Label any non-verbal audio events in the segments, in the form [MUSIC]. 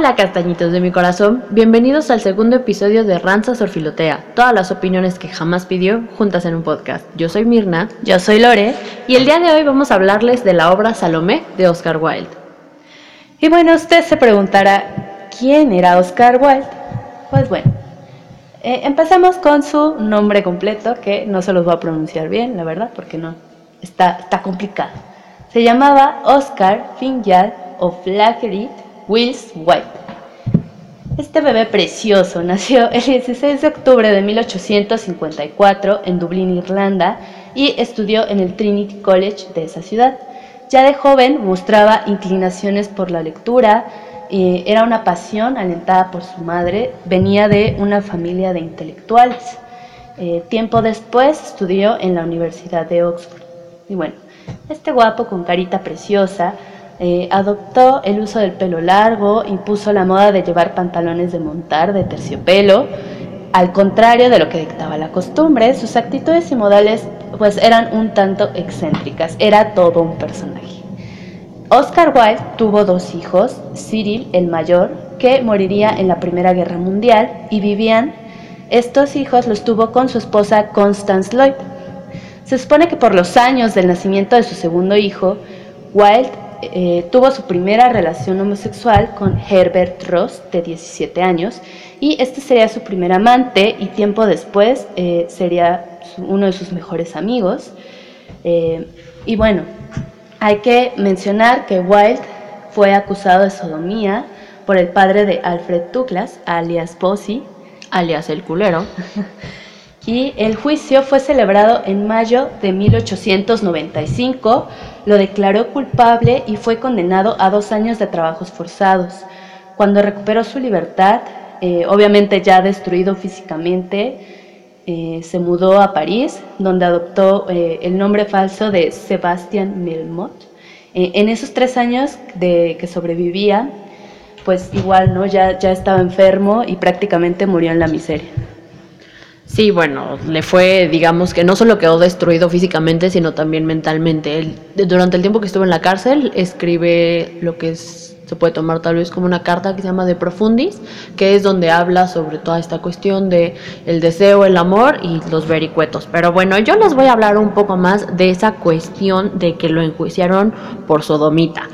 Hola castañitos de mi corazón, bienvenidos al segundo episodio de Ranza Sorfilotea, todas las opiniones que jamás pidió juntas en un podcast. Yo soy Mirna, yo soy Lore y el día de hoy vamos a hablarles de la obra Salomé de Oscar Wilde. Y bueno, usted se preguntará, ¿quién era Oscar Wilde? Pues bueno, eh, empezamos con su nombre completo, que no se los voy a pronunciar bien, la verdad, porque no, está, está complicado. Se llamaba Oscar Finjal O'Flaherty Wills White. Este bebé precioso nació el 16 de octubre de 1854 en Dublín, Irlanda, y estudió en el Trinity College de esa ciudad. Ya de joven mostraba inclinaciones por la lectura, era una pasión alentada por su madre, venía de una familia de intelectuales. Eh, tiempo después estudió en la Universidad de Oxford. Y bueno, este guapo con carita preciosa eh, adoptó el uso del pelo largo, impuso la moda de llevar pantalones de montar de terciopelo. Al contrario de lo que dictaba la costumbre, sus actitudes y modales pues eran un tanto excéntricas, era todo un personaje. Oscar Wilde tuvo dos hijos, Cyril el mayor, que moriría en la Primera Guerra Mundial, y Vivian. Estos hijos los tuvo con su esposa Constance Lloyd. Se supone que por los años del nacimiento de su segundo hijo, Wilde eh, tuvo su primera relación homosexual con Herbert Ross, de 17 años, y este sería su primer amante y tiempo después eh, sería uno de sus mejores amigos. Eh, y bueno, hay que mencionar que Wilde fue acusado de sodomía por el padre de Alfred Douglas, alias Bossy, alias el culero. [LAUGHS] y el juicio fue celebrado en mayo de 1895 lo declaró culpable y fue condenado a dos años de trabajos forzados. Cuando recuperó su libertad, eh, obviamente ya destruido físicamente, eh, se mudó a París, donde adoptó eh, el nombre falso de Sebastián Melmoth. en esos tres años de que sobrevivía, pues igual, ¿no? Ya, ya estaba enfermo y prácticamente murió en la miseria. Sí, bueno, le fue, digamos que no solo quedó destruido físicamente, sino también mentalmente. durante el tiempo que estuvo en la cárcel, escribe lo que se puede tomar tal vez como una carta que se llama De Profundis, que es donde habla sobre toda esta cuestión de el deseo, el amor y los vericuetos. Pero bueno, yo les voy a hablar un poco más de esa cuestión de que lo enjuiciaron por sodomita.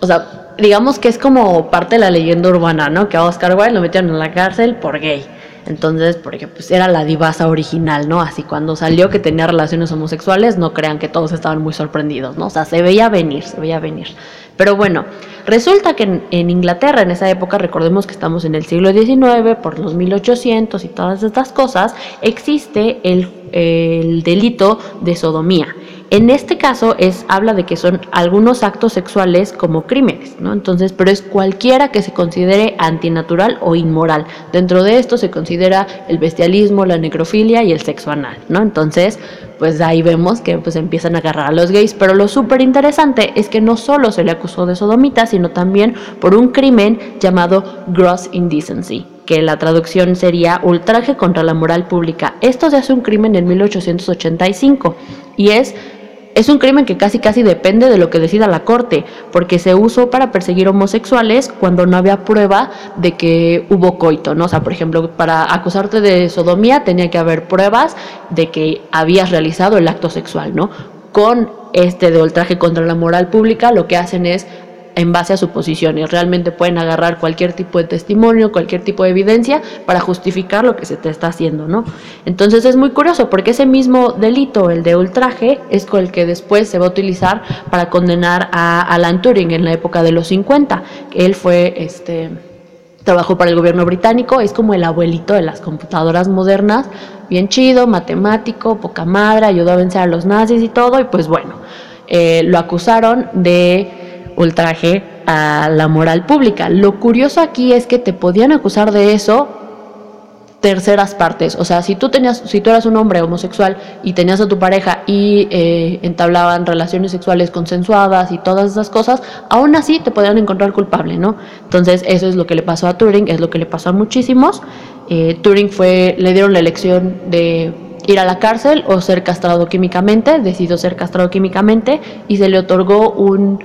O sea, digamos que es como parte de la leyenda urbana, ¿no? Que a Oscar Wilde lo metieron en la cárcel por gay. Entonces, porque pues era la divasa original, ¿no? Así cuando salió que tenía relaciones homosexuales, no crean que todos estaban muy sorprendidos, ¿no? O sea, se veía venir, se veía venir. Pero bueno, resulta que en, Inglaterra en esa época, recordemos que estamos en el siglo XIX, por los 1800 y todas estas cosas, existe el, el delito de sodomía. En este caso es habla de que son algunos actos sexuales como crímenes, ¿no? Entonces, pero es cualquiera que se considere antinatural o inmoral. Dentro de esto se considera el bestialismo, la necrofilia y el sexo anal, ¿no? Entonces, pues ahí vemos que pues empiezan a agarrar a los gays, pero lo súper interesante es que no solo se le acusó de sodomita, sino también por un crimen llamado gross indecency que la traducción sería ultraje contra la moral pública. Esto se hace un crimen en 1885 y es es un crimen que casi casi depende de lo que decida la corte, porque se usó para perseguir homosexuales cuando no había prueba de que hubo coito, ¿no? O sea, por ejemplo, para acusarte de sodomía tenía que haber pruebas de que habías realizado el acto sexual, ¿no? Con este de ultraje contra la moral pública lo que hacen es en base a suposiciones. Realmente pueden agarrar cualquier tipo de testimonio, cualquier tipo de evidencia para justificar lo que se te está haciendo, ¿no? Entonces es muy curioso porque ese mismo delito, el de ultraje, es con el que después se va a utilizar para condenar a Alan Turing en la época de los 50. Él fue este trabajó para el gobierno británico, es como el abuelito de las computadoras modernas, bien chido, matemático, poca madre, ayudó a vencer a los nazis y todo, y pues bueno, eh, lo acusaron de ultraje a la moral pública. Lo curioso aquí es que te podían acusar de eso terceras partes. O sea, si tú tenías, si tú eras un hombre homosexual y tenías a tu pareja y eh, entablaban relaciones sexuales consensuadas y todas esas cosas, aún así te podían encontrar culpable, ¿no? Entonces, eso es lo que le pasó a Turing, es lo que le pasó a muchísimos. Eh, Turing fue, le dieron la elección de ir a la cárcel o ser castrado químicamente, decidió ser castrado químicamente y se le otorgó un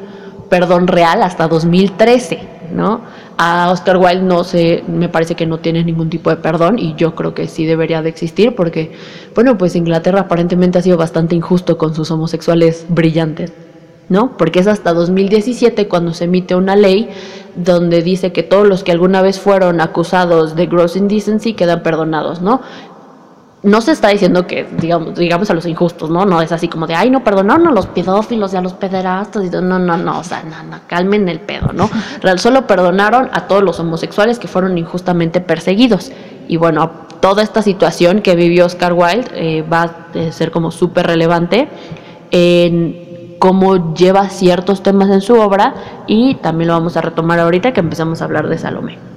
perdón real hasta 2013. ¿no? A Oscar Wilde no sé, me parece que no tiene ningún tipo de perdón y yo creo que sí debería de existir porque, bueno, pues Inglaterra aparentemente ha sido bastante injusto con sus homosexuales brillantes, ¿no? Porque es hasta 2017 cuando se emite una ley donde dice que todos los que alguna vez fueron acusados de gross indecency quedan perdonados, ¿no? No se está diciendo que, digamos, digamos a los injustos, ¿no? No es así como de, ay, no, perdonaron a los pedófilos y a los pederastas. Y no, no, no, o sea, no, no, calmen el pedo, ¿no? [LAUGHS] Real, solo perdonaron a todos los homosexuales que fueron injustamente perseguidos. Y bueno, toda esta situación que vivió Oscar Wilde eh, va a ser como súper relevante en cómo lleva ciertos temas en su obra y también lo vamos a retomar ahorita que empezamos a hablar de Salomé.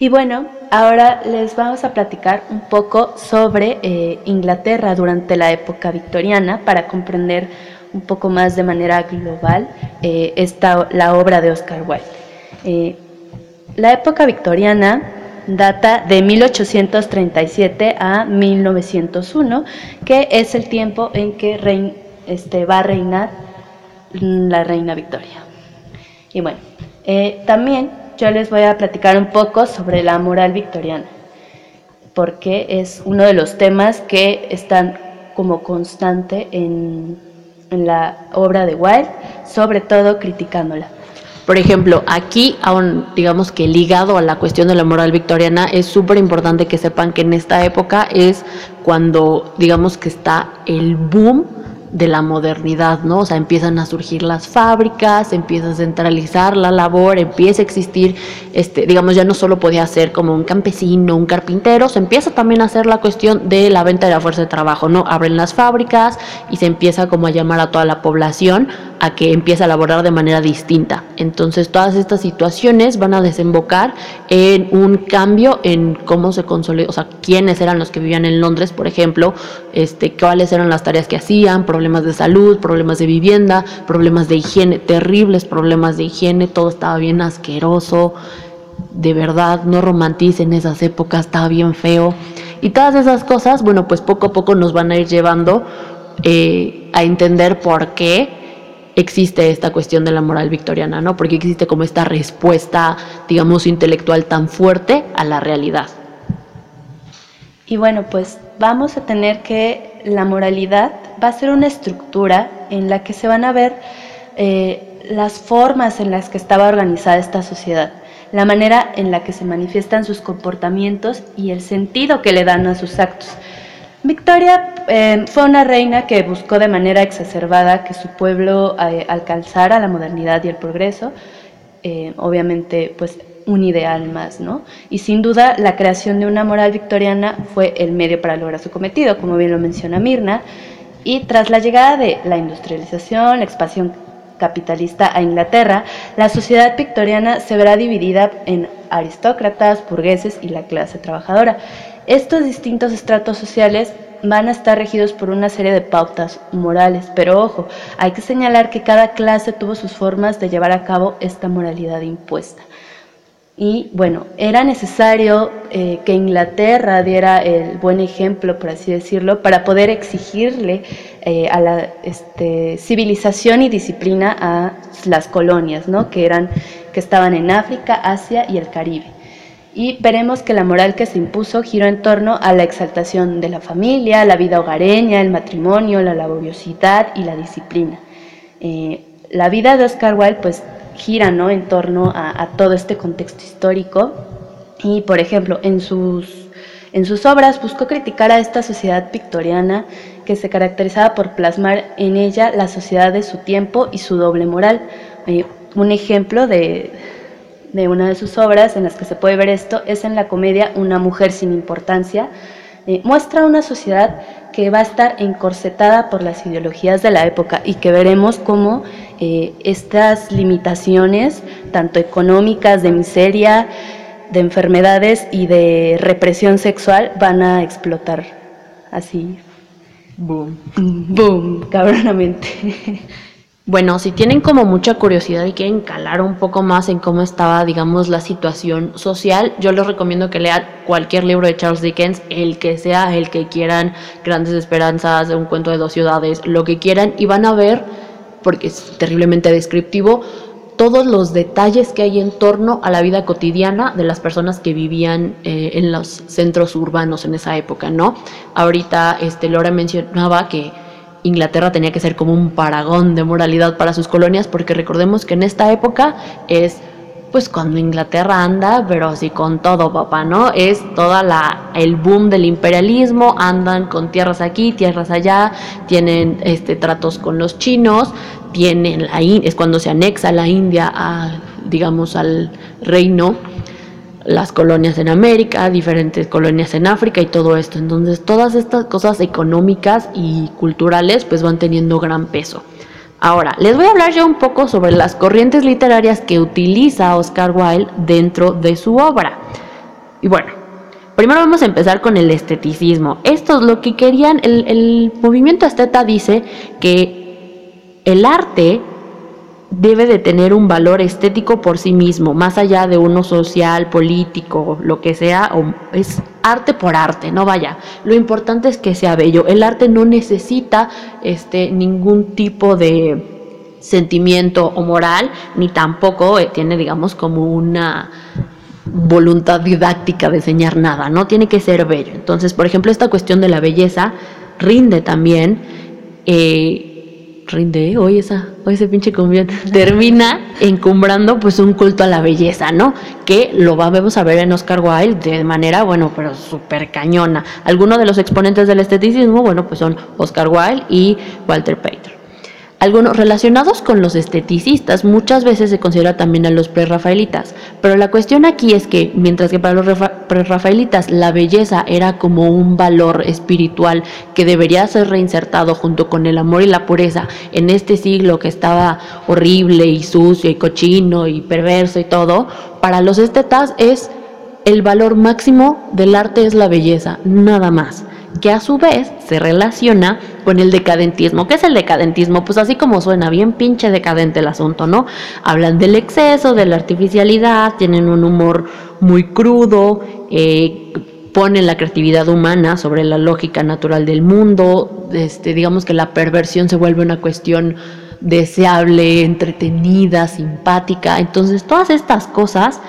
Y bueno, ahora les vamos a platicar un poco sobre eh, Inglaterra durante la época victoriana para comprender un poco más de manera global eh, esta, la obra de Oscar Wilde. Eh, la época victoriana data de 1837 a 1901, que es el tiempo en que este, va a reinar la reina Victoria. Y bueno, también yo les voy a platicar un poco sobre la moral victoriana, porque es uno de los temas que están como constante en, la obra de Wilde, sobre todo criticándola. Por ejemplo, aquí, aún digamos que ligado a la cuestión de la moral victoriana, es súper importante que sepan que en esta época es cuando digamos que está el boom de la modernidad, ¿no? O sea, empiezan a surgir las fábricas, empieza a centralizar la labor, empieza a existir, este, digamos, ya no solo podía ser como un campesino, un carpintero, se empieza también a hacer la cuestión de la venta de la fuerza de trabajo, ¿no? Abren las fábricas y se empieza como a llamar a toda la población a que empiece a laborar de manera distinta. Entonces, todas estas situaciones van a desembocar en un cambio en cómo se consolidó, o sea, quiénes eran los que vivían en Londres, por ejemplo, este, cuáles eran las tareas que hacían, problemas de salud, problemas de vivienda, problemas de higiene, terribles problemas de higiene, todo estaba bien asqueroso, de verdad, no romanticen esas épocas, estaba bien feo. Y todas esas cosas, bueno, pues poco a poco nos van a ir llevando eh, a entender por qué existe esta cuestión de la moral victoriana, ¿no? Porque existe como esta respuesta, digamos, intelectual tan fuerte a la realidad. Y bueno, pues vamos a tener que la moralidad va a ser una estructura en la que se van a ver eh, las formas en las que estaba organizada esta sociedad, la manera en la que se manifiestan sus comportamientos y el sentido que le dan a sus actos. Victoria eh, fue una reina que buscó de manera exacerbada que su pueblo eh, alcanzara la modernidad y el progreso. obviamente, pues un ideal más, ¿no? Y sin duda la creación de una moral victoriana fue el medio para lograr su cometido, como bien lo menciona Mirna, y tras la llegada de la industrialización, la expansión capitalista a Inglaterra, la sociedad victoriana se verá dividida en aristócratas, burgueses y la clase trabajadora. Estos distintos estratos sociales van a estar regidos por una serie de pautas morales, pero ojo, hay que señalar que cada clase tuvo sus formas de llevar a cabo esta moralidad impuesta. Y bueno, era necesario eh, que Inglaterra diera el buen ejemplo, por así decirlo, para poder exigirle eh, a la este, civilización y disciplina a las colonias, ¿no? que, eran, que estaban en África, Asia y el Caribe. Y veremos que la moral que se impuso giró en torno a la exaltación de la familia, la vida hogareña, el matrimonio, la laboriosidad y la disciplina. Eh, la vida de Oscar Wilde pues gira ¿no? en torno a, todo este contexto histórico y, por ejemplo, en sus, en sus obras buscó criticar a esta sociedad victoriana que se caracterizaba por plasmar en ella la sociedad de su tiempo y su doble moral. Eh, un ejemplo de, de una de sus obras en las que se puede ver esto es en la comedia Una mujer sin importancia, eh, muestra una sociedad que va a estar encorsetada por las ideologías de la época y que veremos cómo eh, estas limitaciones, tanto económicas, de miseria, de enfermedades y de represión sexual, van a explotar así. Boom. Boom, cabronamente. Bueno, si tienen como mucha curiosidad y quieren calar un poco más en cómo estaba, digamos, la situación social, yo les recomiendo que lean cualquier libro de Charles Dickens, el que sea, el que quieran, Grandes Esperanzas, un cuento de dos ciudades, lo que quieran, y van a ver, porque es terriblemente descriptivo, todos los detalles que hay en torno a la vida cotidiana de las personas que vivían eh, en los centros urbanos en esa época, ¿no? Ahorita este, Laura mencionaba que Inglaterra tenía que ser como un paragón de moralidad para sus colonias, porque recordemos que en esta época es pues cuando Inglaterra anda, pero así con todo, papá, ¿no? Es toda la el boom del imperialismo, andan con tierras aquí, tierras allá, tienen este tratos con los chinos, tienen la es cuando se anexa la India a digamos al reino las colonias en América, diferentes colonias en África y todo esto. Entonces, todas estas cosas económicas y culturales pues van teniendo gran peso. Ahora, les voy a hablar ya un poco sobre las corrientes literarias que utiliza Oscar Wilde dentro de su obra. Y bueno, primero vamos a empezar con el esteticismo. Esto es lo que querían, el, el movimiento esteta dice que el arte debe de tener un valor estético por sí mismo, más allá de uno social, político, lo que sea, o es arte por arte, no vaya. Lo importante es que sea bello. El arte no necesita este ningún tipo de sentimiento o moral, ni tampoco eh, tiene, digamos, como una voluntad didáctica de enseñar nada, no tiene que ser bello. Entonces, por ejemplo, esta cuestión de la belleza rinde también eh, rinde, hoy esa, hoy ese pinche conviene, [LAUGHS] termina encumbrando pues un culto a la belleza, ¿no? Que lo vamos a ver en Oscar Wilde de manera, bueno, pero súper cañona. Algunos de los exponentes del esteticismo, bueno, pues son Oscar Wilde y Walter Pater. Algunos relacionados con los esteticistas muchas veces se considera también a los prerrafaelitas, pero la cuestión aquí es que mientras que para los prerrafaelitas la belleza era como un valor espiritual que debería ser reinsertado junto con el amor y la pureza en este siglo que estaba horrible y sucio y cochino y perverso y todo, para los estetas es el valor máximo del arte es la belleza, nada más que a su vez se relaciona con el decadentismo. ¿Qué es el decadentismo? Pues así como suena, bien pinche decadente el asunto, ¿no? Hablan del exceso, de la artificialidad, tienen un humor muy crudo, eh, ponen la creatividad humana sobre la lógica natural del mundo, este, digamos que la perversión se vuelve una cuestión deseable, entretenida, simpática. Entonces, todas estas cosas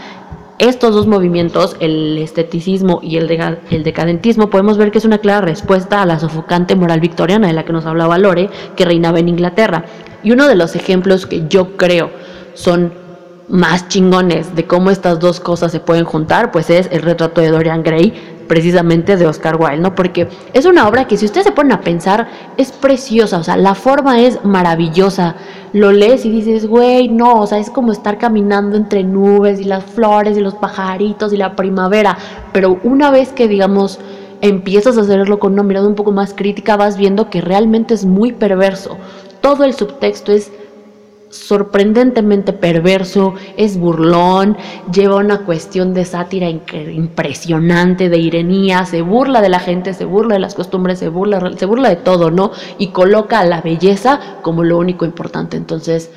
estos dos movimientos, el esteticismo y el, decadentismo, podemos ver que es una clara respuesta a la sofocante moral victoriana de la que nos hablaba Lore, que reinaba en Inglaterra. Y uno de los ejemplos que yo creo son más chingones de cómo estas dos cosas se pueden juntar, pues es el retrato de Dorian Gray, precisamente de Oscar Wilde, ¿no? Porque es una obra que si ustedes se ponen a pensar, es preciosa, o sea, la forma es maravillosa. Lo lees y dices, güey, no, o sea, es como estar caminando entre nubes y las flores y los pajaritos y la primavera. Pero una vez que, digamos, empiezas a hacerlo con una mirada un poco más crítica, vas viendo que realmente es muy perverso. Todo el subtexto es sorprendentemente perverso, es burlón, lleva una cuestión de sátira impresionante, de ironía, se burla de la gente, se burla de las costumbres, se burla, se burla de todo, ¿no? Y coloca a la belleza como lo único importante. Entonces,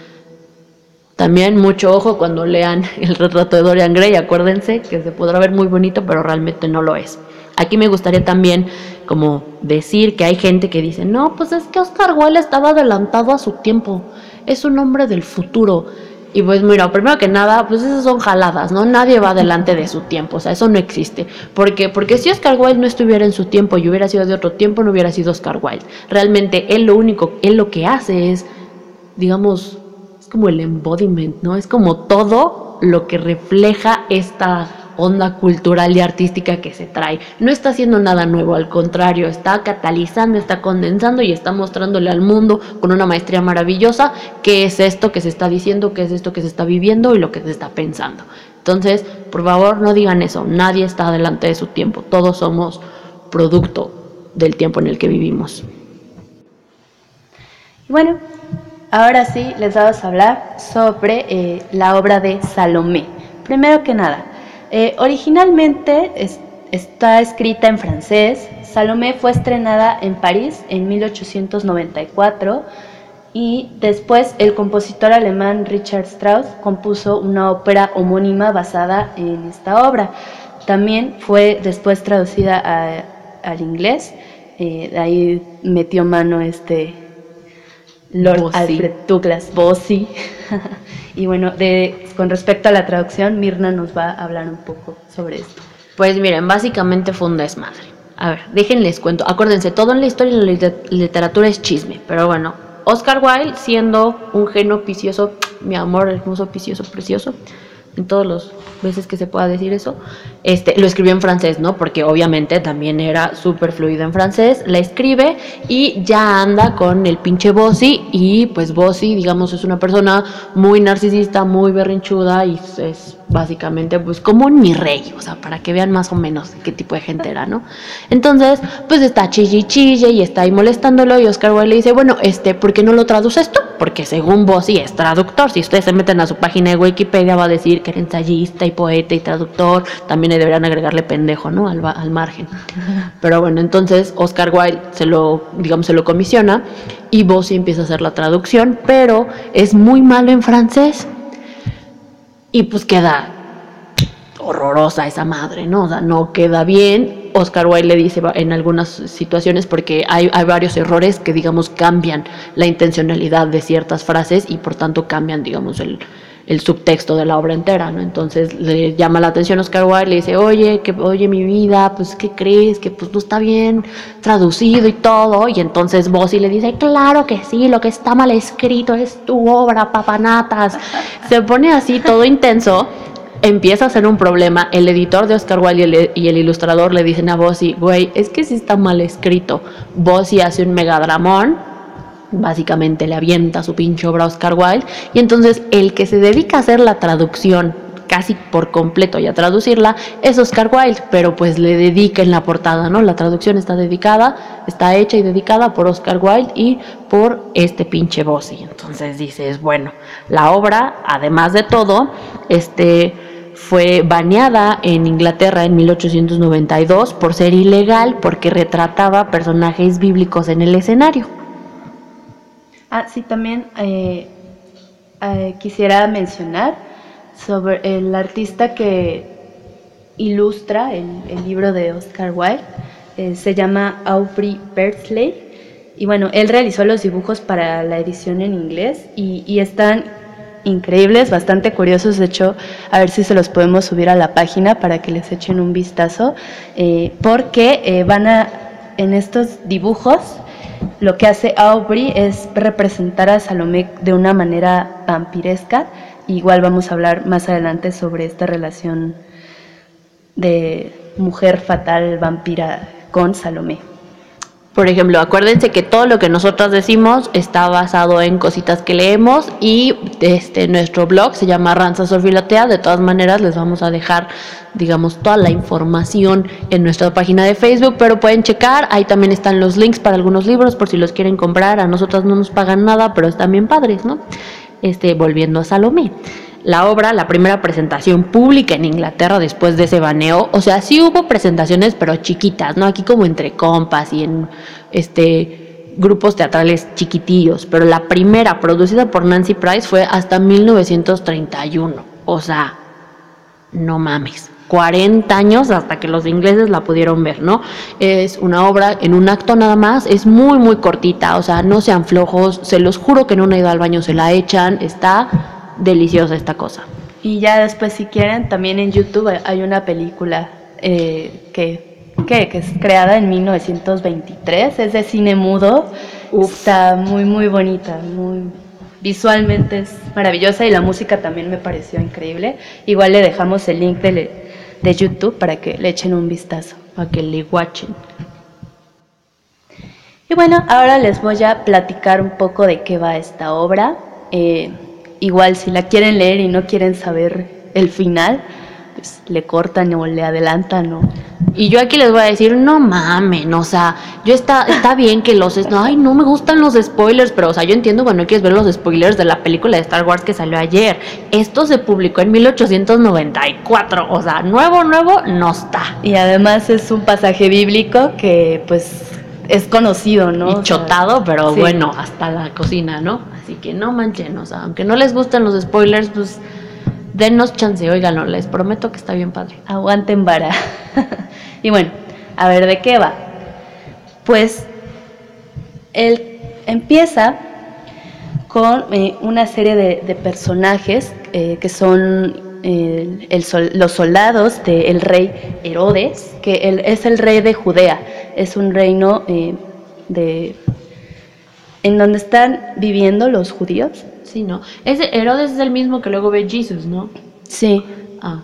también mucho ojo cuando lean [LAUGHS] el retrato de Dorian Gray, acuérdense que se podrá ver muy bonito, pero realmente no lo es. Aquí me gustaría también como decir que hay gente que dice, no, pues es que Oscar Wilde estaba adelantado a su tiempo es un hombre del futuro. Y pues mira, primero que nada, pues esas son jaladas, ¿no? Nadie va adelante de su tiempo, o sea, eso no existe. ¿Por qué? Porque si Oscar Wilde no estuviera en su tiempo y hubiera sido de otro tiempo, no hubiera sido Oscar Wilde. Realmente él lo único, él lo que hace es, digamos, es como el embodiment, ¿no? Es como todo lo que refleja esta onda cultural y artística que se trae. No está haciendo nada nuevo, al contrario, está catalizando, está condensando y está mostrándole al mundo con una maestría maravillosa qué es esto que se está diciendo, qué es esto que se está viviendo y lo que se está pensando. Entonces, por favor, no digan eso, nadie está delante de su tiempo, todos somos producto del tiempo en el que vivimos. Bueno, ahora sí les vamos a hablar sobre eh, la obra de Salomé. Primero que nada, eh, originalmente está escrita en francés. Salomé fue estrenada en París en 1894 y después el compositor alemán Richard Strauss compuso una ópera homónima basada en esta obra. También fue después traducida al inglés, eh, de ahí metió mano este Lord. Alfred Douglas Bossy. [LAUGHS] y bueno, de, con respecto a la traducción, Mirna nos va a hablar un poco sobre esto. Pues miren, básicamente fue un desmadre. A ver, déjenles cuento. Acuérdense, todo en la historia y en la liter- literatura es chisme. Pero bueno, Oscar Wilde, siendo un genio picioso, mi amor hermoso, picioso, precioso, en todas las veces que se pueda decir eso, este, lo escribió en francés, ¿no? Porque obviamente también era súper fluido en francés. La escribe y ya anda con el pinche Bossy. Y pues Bossy, digamos, es una persona muy narcisista, muy berrinchuda y es básicamente pues como mi rey, o sea, para que vean más o menos qué tipo de gente era, ¿no? Entonces, pues está chille y chille y está ahí molestándolo y Oscar Wilde le dice, bueno, este, ¿por qué no lo traduces tú? Porque según vos sí es traductor, si ustedes se meten a su página de Wikipedia va a decir que era ensayista y poeta y traductor, también deberían agregarle pendejo, ¿no? Al, al margen. [LAUGHS] Pero bueno, entonces Oscar Wilde se lo, digamos, se lo comisiona y Bossi empieza a hacer la traducción, pero es muy malo en francés. Y pues queda horrorosa esa madre, ¿no? O sea, no queda bien. Oscar Wilde le dice en algunas situaciones, porque hay, hay varios errores que, digamos, cambian la intencionalidad de ciertas frases y por tanto cambian, digamos, el, el subtexto de la obra entera, ¿no? Entonces le llama la atención Oscar Wilde, le dice, oye, que, oye, mi vida, pues, ¿qué crees? Que pues no está bien traducido y todo. Y entonces Bossy le dice, claro que sí, lo que está mal escrito es tu obra, papanatas. Se pone así todo intenso empieza a ser un problema. El editor de Oscar Wilde y el, y el ilustrador le dicen a Bossy, güey, es que sí está mal escrito. Bossy hace un megadramón, básicamente le avienta su pinche obra a Oscar Wilde, y entonces el que se dedica a hacer la traducción casi por completo y a traducirla es Oscar Wilde, pero pues le dedica en la portada, ¿no? La traducción está dedicada, está hecha y dedicada por Oscar Wilde y por este pinche Bossy. Entonces dices, bueno, la obra, además de todo, este fue baneada en Inglaterra en 1892 por ser ilegal porque retrataba personajes bíblicos en el escenario. Ah, sí, también eh, eh, quisiera mencionar sobre el artista que ilustra el, libro de Oscar Wilde. eh, se llama Aubrey Beardsley. Y bueno, él realizó los dibujos para la edición en inglés y, están increíbles, bastante curiosos. De hecho, a ver si se los podemos subir a la página para que les echen un vistazo. porque van a, en estos dibujos, lo que hace Aubrey es representar a Salomé de una manera vampiresca. Igual vamos a hablar más adelante sobre esta relación de mujer fatal vampira con Salomé. Por ejemplo, acuérdense que todo lo que nosotras decimos está basado en cositas que leemos y este nuestro blog se llama Ranza Filotea. De todas maneras, les vamos a dejar, digamos, toda la información en nuestra página de Facebook, pero pueden checar. Ahí también están los links para algunos libros por si los quieren comprar. A nosotras no nos pagan nada, pero están bien padres, ¿no? Este, volviendo a Salomé. La obra, la primera presentación pública en Inglaterra después de ese baneo, o sea, sí hubo presentaciones, pero chiquitas, ¿no? Aquí como entre compas y en este grupos teatrales chiquitillos, pero la primera producida por Nancy Price fue hasta 1931. O sea, no mames. 40 años hasta que los ingleses la pudieron ver, ¿no? Es una obra en un acto nada más, es muy, muy cortita, o sea, no sean flojos, se los juro que en una ida al baño se la echan, está deliciosa esta cosa. Y ya después, si quieren, también en YouTube hay una película eh, que, que, que es creada en 1923, es de cine mudo, Uf. está muy, muy bonita, muy visualmente es maravillosa y la música también me pareció increíble. Igual le dejamos el link de, de YouTube para que le echen un vistazo. Para que le guachen. Y bueno, ahora les voy a platicar un poco de qué va esta obra. Eh, igual si la quieren leer y no quieren saber el final, pues le cortan o le adelantan o Y yo aquí les voy a decir, no mamen, o sea, yo está, está bien que los, ay, no me gustan los spoilers, pero, o sea, yo entiendo cuando no quieres ver los spoilers de la película de Star Wars que salió ayer. Esto se publicó en 1894, o sea, nuevo, nuevo, no está. Y además es un pasaje bíblico que pues es conocido, ¿no? Y chotado, pero sí. bueno, hasta la cocina, ¿no? Que no manchen, o sea, aunque no les gusten los spoilers, pues denos chance, óiganlo, les prometo que está bien padre. Aguanten vara. [LAUGHS] y bueno, a ver de qué va. Pues él empieza con eh, una serie de, personajes eh, que son eh, los soldados del rey Herodes, que él es el rey de Judea, es un reino de en donde están viviendo los judíos. Sí, ¿no? Ese Herodes es el mismo que luego ve Jesús, ¿no? Sí. Ah.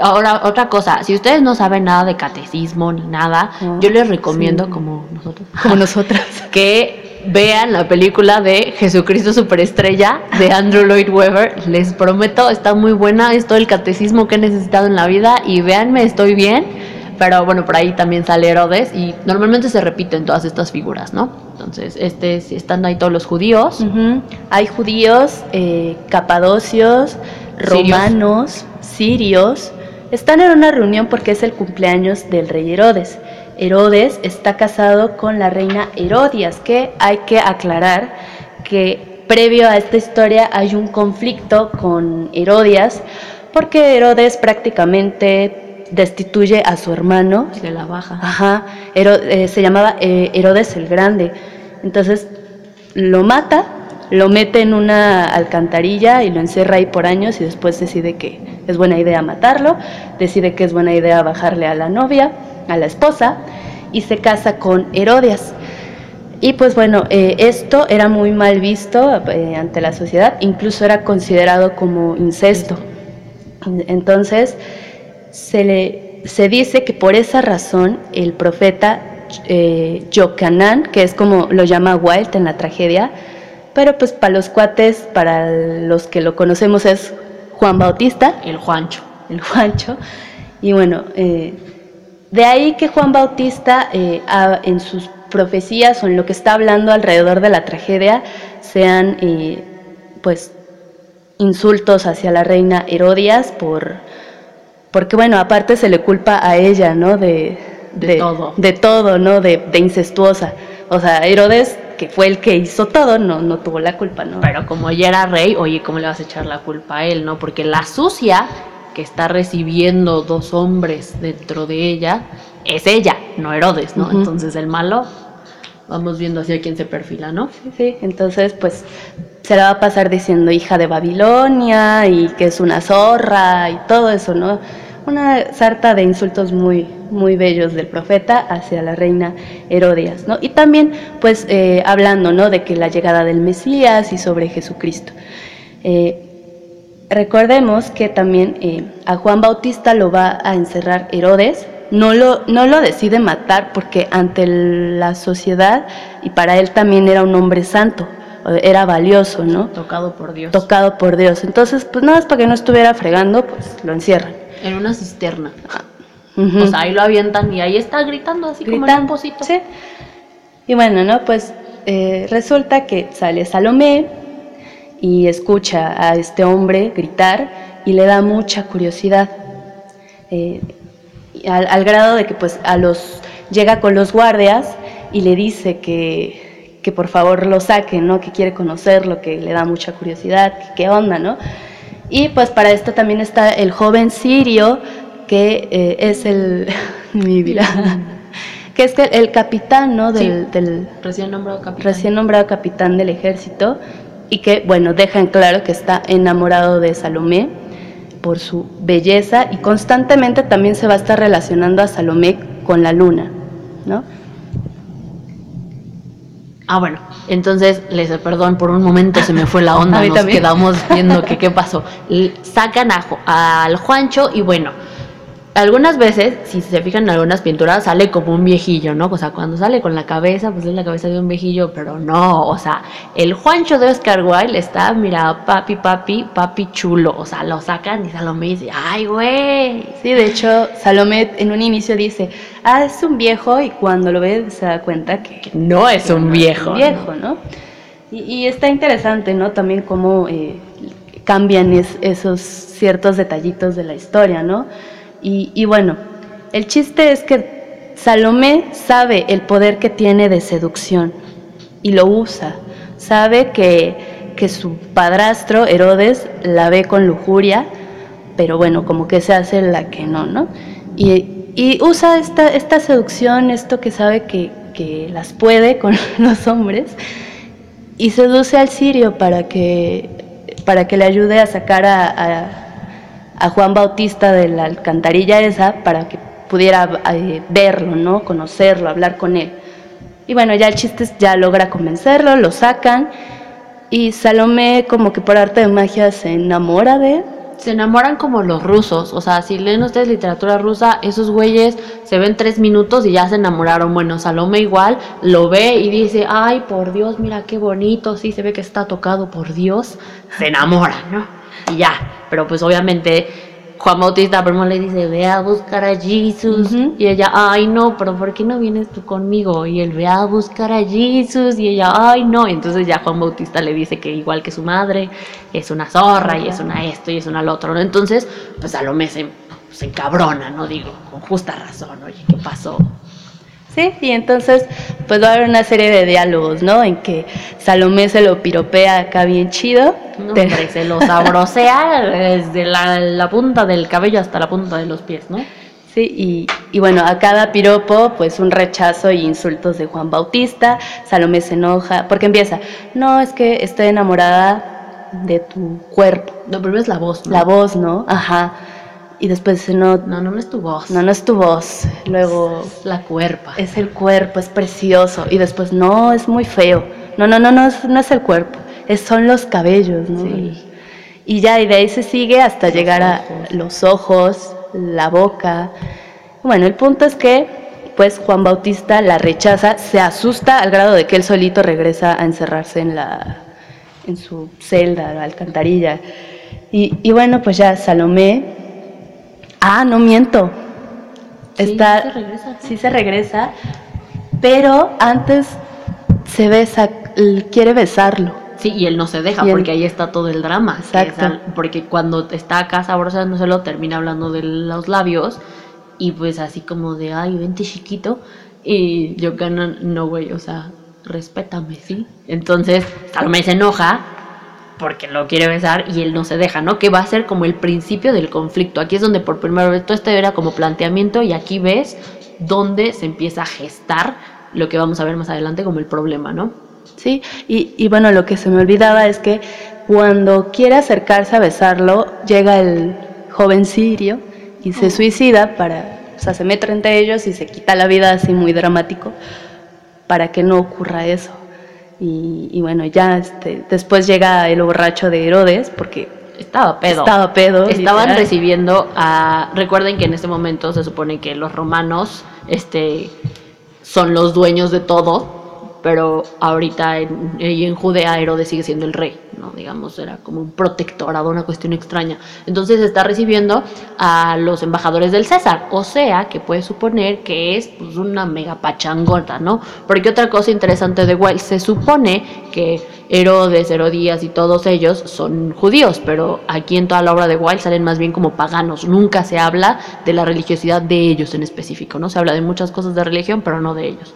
Ahora, otra cosa, si ustedes no saben nada de catecismo ni nada, yo les recomiendo, como nosotros, como nosotras, [LAUGHS] que vean la película de Jesucristo Superestrella de Andrew Lloyd Webber. Les prometo, está muy buena, es todo el catecismo que he necesitado en la vida y véanme, estoy bien. Pero bueno, por ahí también sale Herodes y normalmente se repiten todas estas figuras, ¿no? Entonces, este, están ahí todos los judíos. Hay judíos, eh, capadocios, romanos, sirios. Están en una reunión porque es el cumpleaños del rey Herodes. Herodes está casado con la reina Herodias, que hay que aclarar que previo a esta historia hay un conflicto con Herodias, porque Herodes prácticamente destituye a su hermano. Se la baja. Ajá, eh, se llamaba eh, Herodes el Grande. Entonces lo mata lo mete en una alcantarilla y lo encierra ahí por años y después decide que es buena idea matarlo, decide que es buena idea bajarle a la novia, a la esposa, y se casa con Herodias. Y pues bueno, eh, esto era muy mal visto eh, ante la sociedad, incluso era considerado como incesto. Entonces, se, le, se dice que por esa razón el profeta eh, Yocanan, que es como lo llama Wilde en la tragedia, pero pues para los cuates, para los que lo conocemos es Juan Bautista. El Juancho. El Juancho. Y bueno, eh, de ahí que Juan Bautista eh, en sus profecías o en lo que está hablando alrededor de la tragedia sean eh, pues insultos hacia la reina Herodias por porque bueno aparte se le culpa a ella no de, de, todo de todo no de, de incestuosa o sea Herodes que fue el que hizo todo, no, no tuvo la culpa, ¿no? Pero como ella era rey, oye, ¿cómo le vas a echar la culpa a él, no? Porque la sucia que está recibiendo dos hombres dentro de ella es ella, no Herodes, ¿no? Entonces el malo, vamos viendo hacia quién se perfila, ¿no? Sí, sí, entonces pues se la va a pasar diciendo hija de Babilonia y que es una zorra y todo eso, ¿no? Una sarta de insultos muy, muy bellos del profeta hacia la reina Herodias, ¿no? Y también, pues, eh, hablando, ¿no? De que la llegada del Mesías y sobre Jesucristo. Eh, recordemos que también eh, a Juan Bautista lo va a encerrar Herodes, no lo, no lo decide matar porque ante la sociedad y para él también era un hombre santo, era valioso, ¿no? Tocado por Dios. Tocado por Dios. Entonces, pues nada más para que no estuviera fregando, pues lo encierran. En una cisterna. O sea, ahí lo avientan y ahí está gritando así como en un pocito. Sí. Y bueno, ¿no? Pues eh, resulta que sale Salomé y escucha a este hombre gritar y le da mucha curiosidad. Eh, al, grado de que pues a los llega con los guardias y le dice que, que por favor lo saquen, ¿no? Que quiere conocerlo, que le da mucha curiosidad, que qué onda, ¿no? Y pues para esto también está el joven sirio que eh, es el [LAUGHS] mi vida, [LAUGHS] que es el, capitán, ¿no? Del, recién nombrado capitán. Recién nombrado capitán del ejército y que, bueno, deja en claro que está enamorado de Salomé por su belleza y constantemente también se va a estar relacionando a Salomé con la luna, ¿no? Ah, bueno, entonces les perdón, por un momento se me fue la [LAUGHS] onda, nos quedamos viendo que qué pasó. Sacan a, al Juancho y bueno, algunas veces, si se fijan en algunas pinturas, sale como un viejillo, ¿no? O sea, cuando sale con la cabeza, pues es la cabeza de un viejillo, pero no, o sea, el Juancho de Oscar Wilde está, mira, papi, papi, papi chulo, o sea, lo sacan y Salomé dice, ay, güey. Sí, de hecho, Salomé en un inicio dice, ah, es un viejo, y cuando lo ve se da cuenta que, no es un viejo. viejo, ¿no? Y, está interesante, ¿no? También cómo eh, cambian esos ciertos detallitos de la historia, ¿no? Y, bueno, el chiste es que Salomé sabe el poder que tiene de seducción y lo usa. Sabe que, que su padrastro, Herodes, la ve con lujuria, pero bueno, como que se hace la que no, ¿no? Y, y usa esta, esta seducción, esto que sabe que, que las puede con [LAUGHS] los hombres, y seduce al sirio para que, para que le ayude a sacar a, a, Juan Bautista de la alcantarilla esa para que pudiera eh, verlo, ¿no? conocerlo, hablar con él. Y bueno, ya el chiste es, ya logra convencerlo, lo sacan y Salomé como que por arte de magia se enamora de él se enamoran como los rusos. O sea, si leen ustedes literatura rusa, esos güeyes se ven tres minutos y ya se enamoraron. Bueno, Salome igual lo ve y dice, ay, por Dios, mira qué bonito. Sí, se ve que está tocado por Dios. Se enamora, ¿no? Y ya. Pero pues obviamente Juan Bautista primero le dice, ve a buscar a Jesús. Y ella, ay no, pero ¿por qué no vienes tú conmigo? Y él, ve a buscar a Jesús. Y ella, ay no. Y entonces ya Juan Bautista le dice que igual que su madre, es una zorra y es una esto y es una lo otro. ¿no? Entonces, pues Salomé se, se encabrona, ¿no? Digo, con justa razón, oye, ¿qué pasó? Sí, y entonces pues va a haber una serie de diálogos, ¿no? En que Salomé se lo piropea acá bien chido. No, se lo sabrosea desde la, punta del cabello hasta la punta de los pies, ¿no? Sí, y, y, bueno, a cada piropo, pues un rechazo y insultos de Juan Bautista. Salomé se enoja, porque empieza, no, es que estoy enamorada de tu cuerpo. No, primero es la voz, ¿no? La voz, ¿no? Ajá y después dice, no, no, no, es tu voz. No, no es tu voz. Luego... Es la cuerpa. Es el cuerpo, es precioso. Y después, no, es muy feo. No, no, no, no es, no es el cuerpo, es, son los cabellos, ¿no? Sí. Y ya, y de ahí se sigue hasta llegar a los ojos, la boca. Bueno, el punto es que, pues, Juan Bautista la rechaza, se asusta al grado de que él solito regresa a encerrarse en la en su celda, la alcantarilla. Y, y bueno, pues ya Salomé Ah, no miento. Sí, Está, se regresa. Sí se regresa, pero antes se besa, quiere besarlo. Sí, y él no se deja, porque ahí está todo el drama. Exacto. porque cuando está acá lo termina hablando de los labios, y pues así como de, ay, vente chiquito, y yo gano, no, güey, o sea, respétame, ¿sí? Entonces, Salomé se enoja, porque lo quiere besar y él no se deja, ¿no? Que va a ser como el principio del conflicto. Aquí es donde por primera vez todo esto era como planteamiento y aquí ves donde se empieza a gestar lo que vamos a ver más adelante como el problema, ¿no? Sí, y, y bueno, lo que se me olvidaba es que cuando quiere acercarse a besarlo, llega el joven sirio y se oh. suicida para, o sea, se mete entre ellos y se quita la vida así muy dramático para que no ocurra eso. Y, bueno, ya este, después llega el borracho de Herodes, porque estaba pedo. Estaba pedo. Estaban recibiendo a. Recuerden que en este momento se supone que los romanos este, son los dueños de todo pero ahorita en, Judea Herodes sigue siendo el rey, ¿no? Digamos, era como un protectorado, una cuestión extraña. Entonces está recibiendo a los embajadores del César, o sea, que puede suponer que es pues, una mega pachangota, ¿no? Porque otra cosa interesante de Wild, se supone que Herodes, Herodías y todos ellos son judíos, pero aquí en toda la obra de Wild salen más bien como paganos, nunca se habla de la religiosidad de ellos en específico, ¿no? Se habla de muchas cosas de religión, pero no de ellos.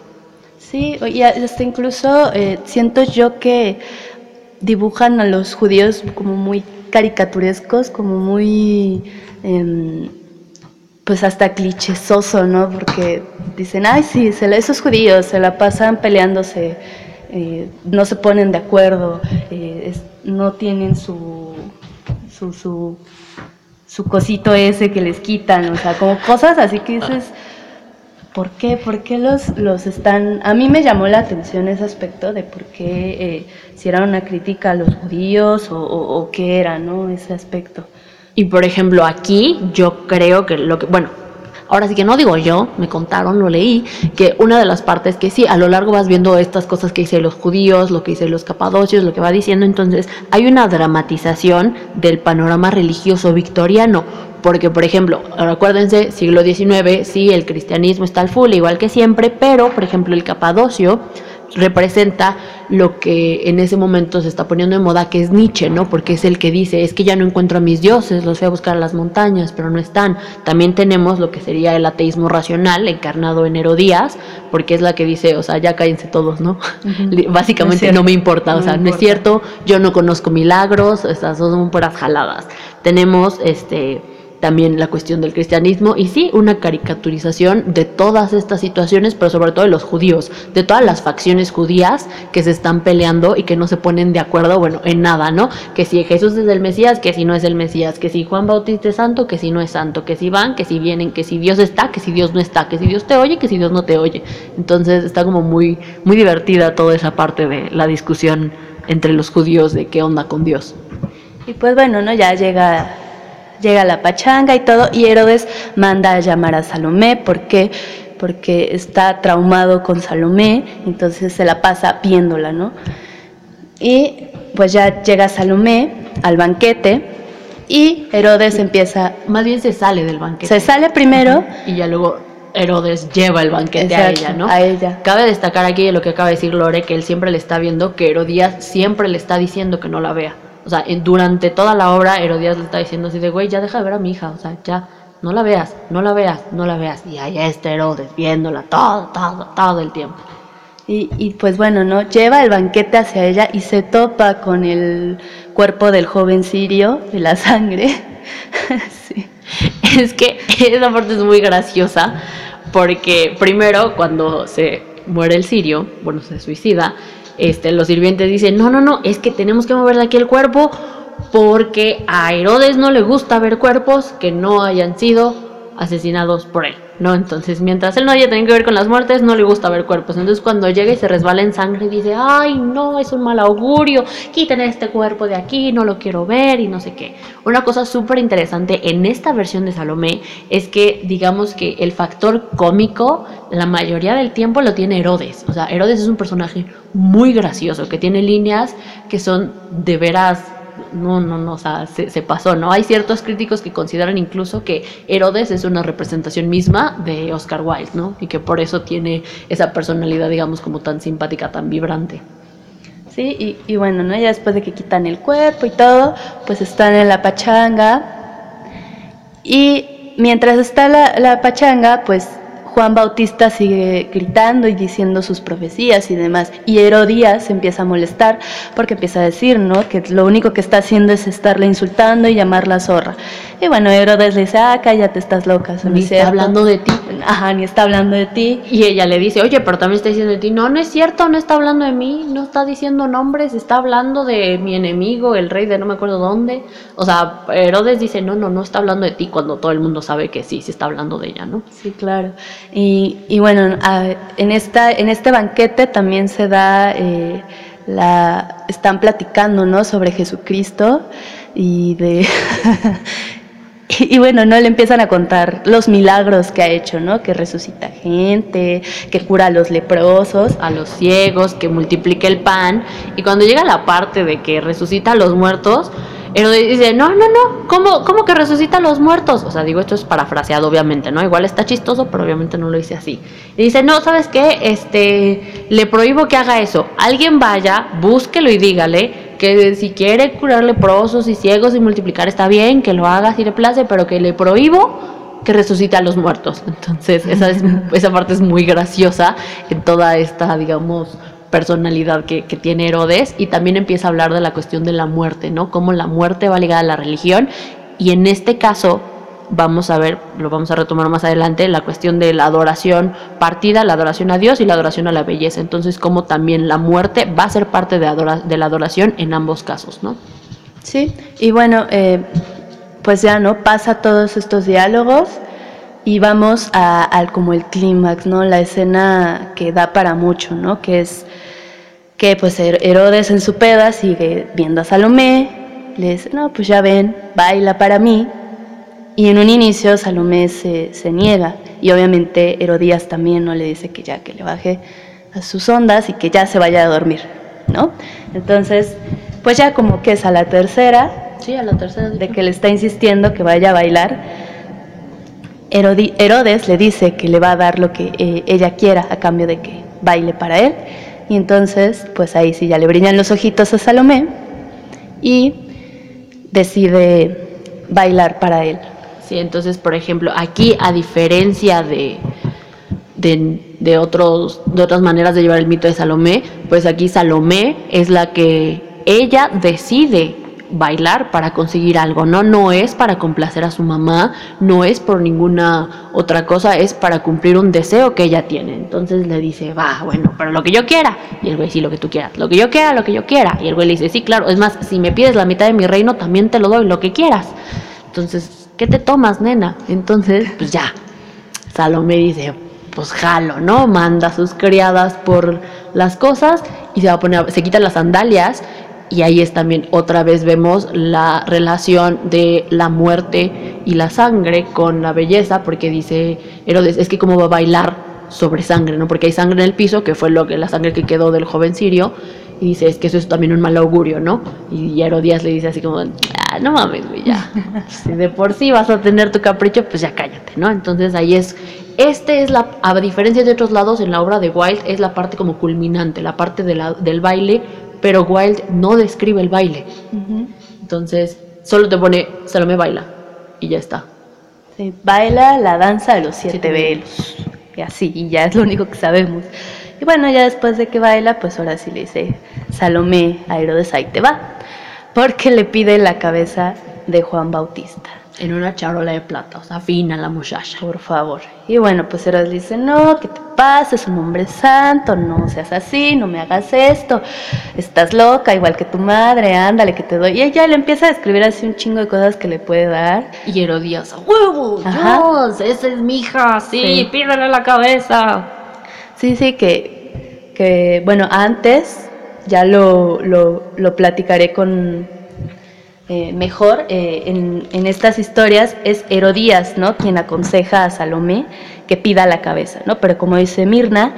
Sí, y hasta incluso eh, siento yo que dibujan a los judíos como muy caricaturescos, como muy, em, pues hasta clichésoso, ¿no? Porque dicen, ay, sí, se esos judíos se la pasan peleándose, eh, no se ponen de acuerdo, eh, no tienen su, su, su, cosito ese que les quitan, o sea, como cosas así que dices ¿Por qué? ¿Por qué los, los están...? A mí me llamó la atención ese aspecto de por qué, eh, si era una crítica a los judíos o, qué era, ¿no? Ese aspecto. Y por ejemplo, aquí yo creo que lo que... Bueno, Ahora sí que no digo yo, me contaron, lo leí, que una de las partes que sí, a lo largo vas viendo estas cosas que dice los judíos, lo que dice los capadocios, lo que va diciendo, entonces hay una dramatización del panorama religioso victoriano, porque, por ejemplo, acuérdense, siglo XIX, sí, el cristianismo está al full, igual que siempre, pero, por ejemplo, el capadocio representa lo que en ese momento se está poniendo de moda, que es Nietzsche, ¿no? Porque es el que dice, es que ya no encuentro a mis dioses, los fui a buscar a las montañas, pero no están. También tenemos lo que sería el ateísmo racional, encarnado en Herodías, porque es la que dice, o sea, ya cállense todos, ¿no? [LAUGHS] Básicamente no, me importa, o sea, no, es cierto, yo no conozco milagros, estas son puras jaladas. Tenemos, este también la cuestión del cristianismo y sí, una caricaturización de todas estas situaciones, pero sobre todo de los judíos, de todas las facciones judías que se están peleando y que no se ponen de acuerdo, bueno, en nada, ¿no? Que si Jesús es el Mesías, que si no es el Mesías, que si Juan Bautista es santo, que si no es santo, que si van, que si vienen, que si Dios está, que si Dios no está, que si Dios te oye, que si Dios no te oye. Entonces está como muy, muy divertida toda esa parte de la discusión entre los judíos de qué onda con Dios. Y pues bueno, ¿no? Ya llega llega la pachanga y todo, y Herodes manda a llamar a Salomé, ¿por qué? Porque está traumado con Salomé, entonces se la pasa viéndola, ¿no? Y pues ya llega Salomé al banquete y Herodes empieza... Más bien se sale del banquete. Se sale primero. Y ya luego Herodes lleva el banquete a ella, ¿no? A ella. Cabe destacar aquí lo que acaba de decir Lore, que él siempre le está viendo, que Herodías siempre le está diciendo que no la vea. O sea, durante toda la obra Herodías le está diciendo así de, güey, ya deja de ver a mi hija, o sea, ya, no la veas, no la veas, no la veas. Y allá está Herodes viéndola todo, todo, todo el tiempo. Y, y, pues bueno, ¿no? Lleva el banquete hacia ella y se topa con el cuerpo del joven sirio, de la sangre. [LAUGHS] sí. Es que esa parte es muy graciosa, porque primero cuando se muere el sirio, bueno, se suicida, este, los sirvientes dicen, no, no, no, es que tenemos que mover de aquí el cuerpo porque a Herodes no le gusta ver cuerpos que no hayan sido asesinados por él. ¿No? Entonces, mientras él no haya tenido que ver con las muertes, no le gusta ver cuerpos. Entonces, cuando llega y se resbala en sangre, dice, ay, no, es un mal augurio, quiten este cuerpo de aquí, no lo quiero ver y no sé qué. Una cosa súper interesante en esta versión de Salomé es que, digamos que el factor cómico, la mayoría del tiempo lo tiene Herodes. O sea, Herodes es un personaje muy gracioso, que tiene líneas que son de veras no, no, no, o sea, se, pasó, ¿no? Hay ciertos críticos que consideran incluso que Herodes es una representación misma de Oscar Wilde, ¿no? Y que por eso tiene esa personalidad, digamos, como tan simpática, tan vibrante. Sí, y, y bueno, ¿no? Ya después de que quitan el cuerpo y todo, pues están en la pachanga. Y mientras está la, la pachanga, pues Juan Bautista sigue gritando y diciendo sus profecías y demás. Y Herodías se empieza a molestar porque empieza a decir, ¿no? Que lo único que está haciendo es estarle insultando y llamarla zorra. Y bueno, Herodes le dice, ah, cállate, estás loca. ni está hablando de ti. Ajá, ni está hablando de ti. Y ella le dice, oye, pero también está diciendo de ti. No, no es cierto, no está hablando de mí, no está diciendo nombres, está hablando de mi enemigo, el rey de no me acuerdo dónde. O sea, Herodes dice, no, no, no está hablando de ti cuando todo el mundo sabe que sí, se está hablando de ella, ¿no? Sí, claro. Y, bueno, en, esta, en este banquete también se da, eh, la, están platicando ¿no? sobre Jesucristo y de... [LAUGHS] y, bueno, no le empiezan a contar los milagros que ha hecho, ¿no? Que resucita gente, que cura a los leprosos, a los ciegos, que multiplica el pan. Y cuando llega la parte de que resucita a los muertos, Herodes dice, no, no, no, ¿cómo, ¿cómo que resucita a los muertos? O sea, digo, esto es parafraseado, obviamente, ¿no? Igual está chistoso, pero obviamente no lo dice así. Y dice, no, ¿sabes qué? Este, le prohíbo que haga eso. Alguien vaya, búsquelo y dígale que si quiere curar leprosos y ciegos y multiplicar está bien, que lo haga si le place, pero que le prohíbo que resucite a los muertos. Entonces, esa, es, [LAUGHS] esa parte es muy graciosa en toda esta, digamos, personalidad que, tiene Herodes y también empieza a hablar de la cuestión de la muerte, ¿no? Cómo la muerte va ligada a la religión y en este caso vamos a ver, lo vamos a retomar más adelante, la cuestión de la adoración partida, la adoración a Dios y la adoración a la belleza. Entonces, cómo también la muerte va a ser parte de, la adoración en ambos casos, ¿no? Sí, y bueno, eh, pues ya no pasa todos estos diálogos y vamos al como el clímax, ¿no? La escena que da para mucho, ¿no? Que es que pues Herodes en su peda sigue viendo a Salomé, le dice, no, pues ya ven, baila para mí. Y en un inicio Salomé se, se niega y obviamente Herodías también no le dice que ya que le baje a sus ondas y que ya se vaya a dormir, ¿no? Entonces, pues ya como que es a la tercera, sí, a la tercera de que le está insistiendo que vaya a bailar Herodes le dice que le va a dar lo que eh, ella quiera a cambio de que baile para él. Y entonces, pues ahí sí ya le brillan los ojitos a Salomé y decide bailar para él. Sí, entonces, por ejemplo, aquí a diferencia de, de, otros, de otras maneras de llevar el mito de Salomé, pues aquí Salomé es la que ella decide bailar para conseguir algo, ¿no? No es para complacer a su mamá, no es por ninguna otra cosa, es para cumplir un deseo que ella tiene. Entonces le dice, va, bueno, pero lo que yo quiera. Y el güey, sí, lo que tú quieras. Lo que yo quiera, lo que yo quiera. Y el güey le dice, sí, claro, es más, si me pides la mitad de mi reino, también te lo doy, lo que quieras. Entonces, ¿qué te tomas, nena? Entonces, pues ya. Salomé dice, pues jalo, ¿no? Manda a sus criadas por las cosas y se va a poner, se quita las sandalias y ahí es también otra vez vemos la relación de la muerte y la sangre con la belleza, porque dice Herodes, es que cómo va a bailar sobre sangre, ¿no? Porque hay sangre en el piso, que fue lo que la sangre que quedó del joven sirio, y dice, es que eso es también un mal augurio, ¿no? Y Herodías le dice así como, ah, no mames, güey, ya. [LAUGHS] Si de por sí vas a tener tu capricho, pues ya cállate, ¿no? Entonces ahí es, este es la, a diferencia de otros lados en la obra de Wilde, es la parte como culminante, la parte de la, del baile, pero Wilde no describe el baile. Entonces, solo te pone, me baila, y ya está. Sí, baila la danza de los siete, velos. Y así, y ya es lo único que sabemos. Y bueno, ya después de que baila, pues ahora sí le dice Salomé a Herodes, ahí te va. Porque le pide la cabeza de Juan Bautista. En una charola de plata, o sea, fina la muchacha. Por favor. Y bueno, pues Herodes dice, no, ¿qué te pasa? Es un hombre santo, no seas así, no me hagas esto. Estás loca, igual que tu madre, ándale, que te doy. Y ella le empieza a describir así un chingo de cosas que le puede dar. Y Herodías, huevo, Dios, esa es mi hija, sí, pídele la cabeza. Sí, sí, que, que bueno, antes ya lo, lo, platicaré con eh, mejor eh, en, estas historias, es Herodías, ¿no? Quien aconseja a Salomé que pida la cabeza, ¿no? Pero como dice Mirna,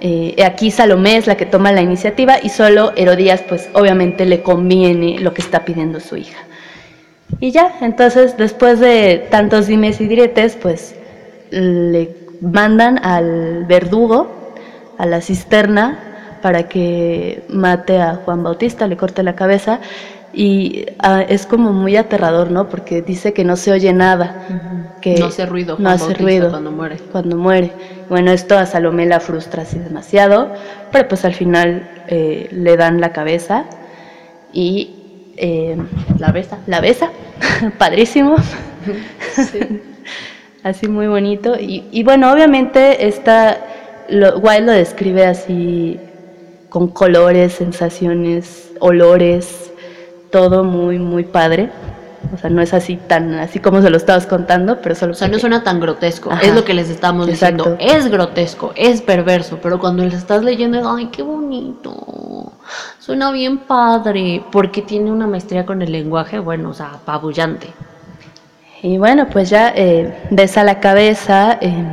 eh, aquí Salomé es la que toma la iniciativa y solo Herodías, pues obviamente le conviene lo que está pidiendo su hija. Y ya, entonces después de tantos dimes y diretes, pues le mandan al verdugo, a la cisterna, para que mate a Juan Bautista, le corte la cabeza. Y ah, es como muy aterrador, ¿no? Porque dice que no se oye nada. que no hace ruido, no hace ruido cuando muere. Cuando muere. Bueno, esto a Salomé la frustra así demasiado, pero pues al final eh, le dan la cabeza y eh, la besa. La besa, [LAUGHS] padrísimo. [LAUGHS] Sí [LAUGHS] así muy bonito. Y, bueno, obviamente esta, lo, Wilde lo describe así con colores, sensaciones, olores, todo muy, muy padre. O sea, no es así tan, así como se lo estabas contando, pero solo... O sea, no suena tan grotesco, es lo que les estamos diciendo. Es grotesco, es perverso, pero cuando les estás leyendo, ay, qué bonito, suena bien padre, porque tiene una maestría con el lenguaje, bueno, o sea, apabullante. Y bueno, pues ya eh, besa la cabeza. Eh,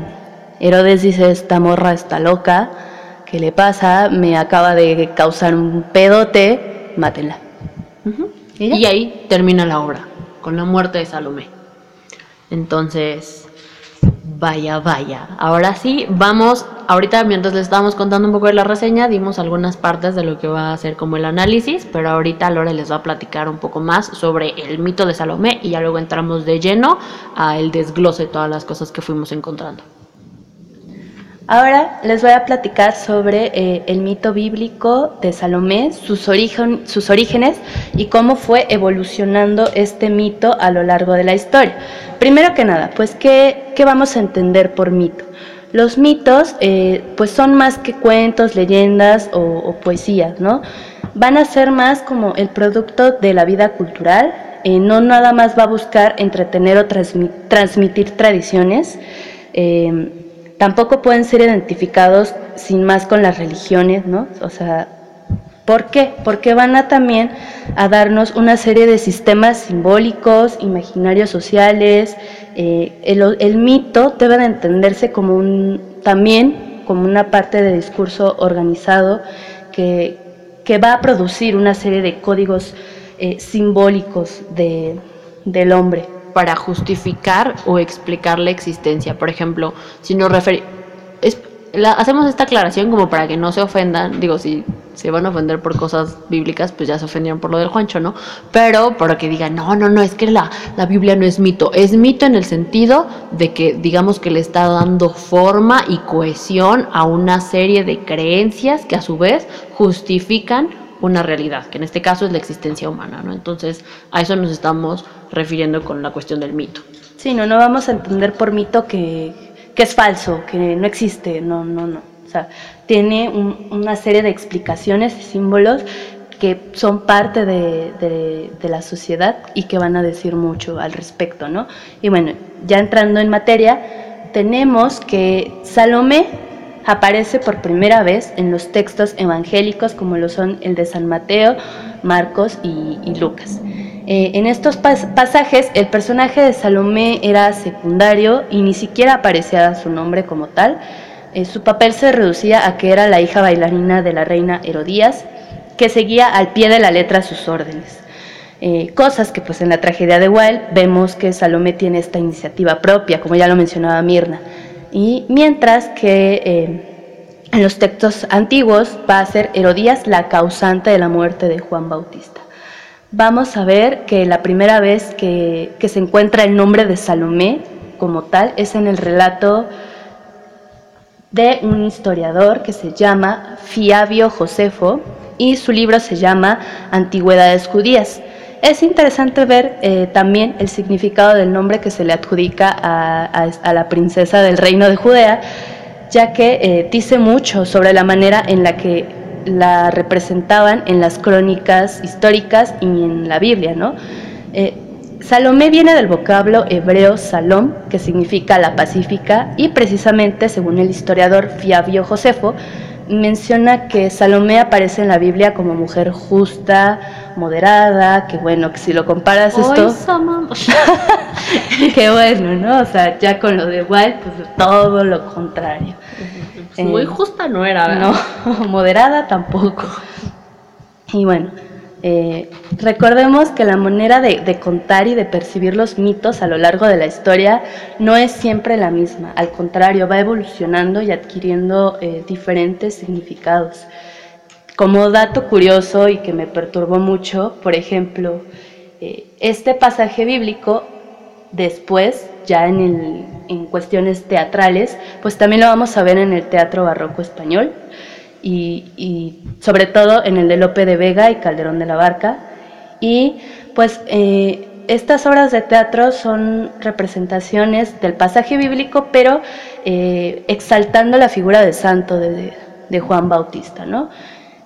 Herodes dice, esta morra está loca. ¿Qué le pasa? Me acaba de causar un pedote. Mátenla. ¿Y ahí termina la obra, con la muerte de Salomé. Entonces, Vaya, vaya. Ahora sí, vamos, ahorita mientras les estábamos contando un poco de la reseña, dimos algunas partes de lo que va a ser como el análisis, pero ahorita Lore les va a platicar un poco más sobre el mito de Salomé y ya luego entramos de lleno al desglose de todas las cosas que fuimos encontrando. Ahora les voy a platicar sobre eh, el mito bíblico de Salomé, sus, origen, sus orígenes y cómo fue evolucionando este mito a lo largo de la historia. Primero que nada, pues, ¿qué, vamos a entender por mito? Los mitos, eh, pues, son más que cuentos, leyendas o, poesías, ¿no? Van a ser más como el producto de la vida cultural, eh, no nada más va a buscar entretener o transmitir tradiciones. Tampoco pueden ser identificados sin más con las religiones, ¿no? O sea, ¿por qué? Porque van a también a darnos una serie de sistemas simbólicos, imaginarios sociales. Eh, el, mito debe de entenderse como un, también como una parte de discurso organizado que, va a producir una serie de códigos eh, simbólicos de, del hombre para justificar o explicar la existencia. Por ejemplo, si nos referimos... hacemos esta aclaración como para que no se ofendan, digo, si se van a ofender por cosas bíblicas, pues ya se ofendieron por lo del Juancho, ¿no? Pero para que digan, no, no, no, es que la, la Biblia no es mito, es mito en el sentido de que digamos que le está dando forma y cohesión a una serie de creencias que a su vez justifican una realidad, que en este caso es la existencia humana, ¿no? Entonces, a eso nos estamos refiriendo con la cuestión del mito. Sí, no, no vamos a entender por mito que, que es falso, que no existe, no, no, no. O sea, tiene una serie de explicaciones y símbolos que son parte de, de, la sociedad y que van a decir mucho al respecto, ¿no? Y bueno, ya entrando en materia, tenemos que Salomé aparece por primera vez en los textos evangélicos como lo son el de San Mateo, Marcos y, Lucas. Eh, en estos pasajes el personaje de Salomé era secundario y ni siquiera aparecía su nombre como tal. Eh, su papel se reducía a que era la hija bailarina de la reina Herodías, que seguía al pie de la letra sus órdenes. Eh, cosas que pues en la tragedia de Wilde vemos que Salomé tiene esta iniciativa propia, como ya lo mencionaba Mirna. Y mientras que eh, en los textos antiguos va a ser Herodías la causante de la muerte de Juan Bautista. Vamos a ver que la primera vez que, se encuentra el nombre de Salomé como tal es en el relato de un historiador que se llama Fiabio Josefo y su libro se llama Antigüedades Judías. Es interesante ver eh, también el significado del nombre que se le adjudica a, la princesa del reino de Judea, ya que eh, dice mucho sobre la manera en la que la representaban en las crónicas históricas y en la Biblia. ¿no? Eh, Salomé viene del vocablo hebreo salom, que significa la pacífica, y precisamente, según el historiador Fiabio Josefo, menciona que Salomé aparece en la Biblia como mujer justa, moderada, que bueno, que si lo comparas esto... [LAUGHS] Qué bueno, ¿no? O sea, ya con lo de Wild, pues todo lo contrario. Pues muy eh, justa no era, ¿verdad? No, [LAUGHS] moderada tampoco. Y bueno, eh, recordemos que la manera de, contar y de percibir los mitos a lo largo de la historia no es siempre la misma, al contrario, va evolucionando y adquiriendo eh, diferentes significados. Como dato curioso y que me perturbó mucho, por ejemplo, eh, este pasaje bíblico después, ya en, en cuestiones teatrales, pues también lo vamos a ver en el teatro barroco español y, sobre todo en el de Lope de Vega y Calderón de la Barca. Y pues eh, estas obras de teatro son representaciones del pasaje bíblico, pero eh, exaltando la figura de santo de, Juan Bautista, ¿no?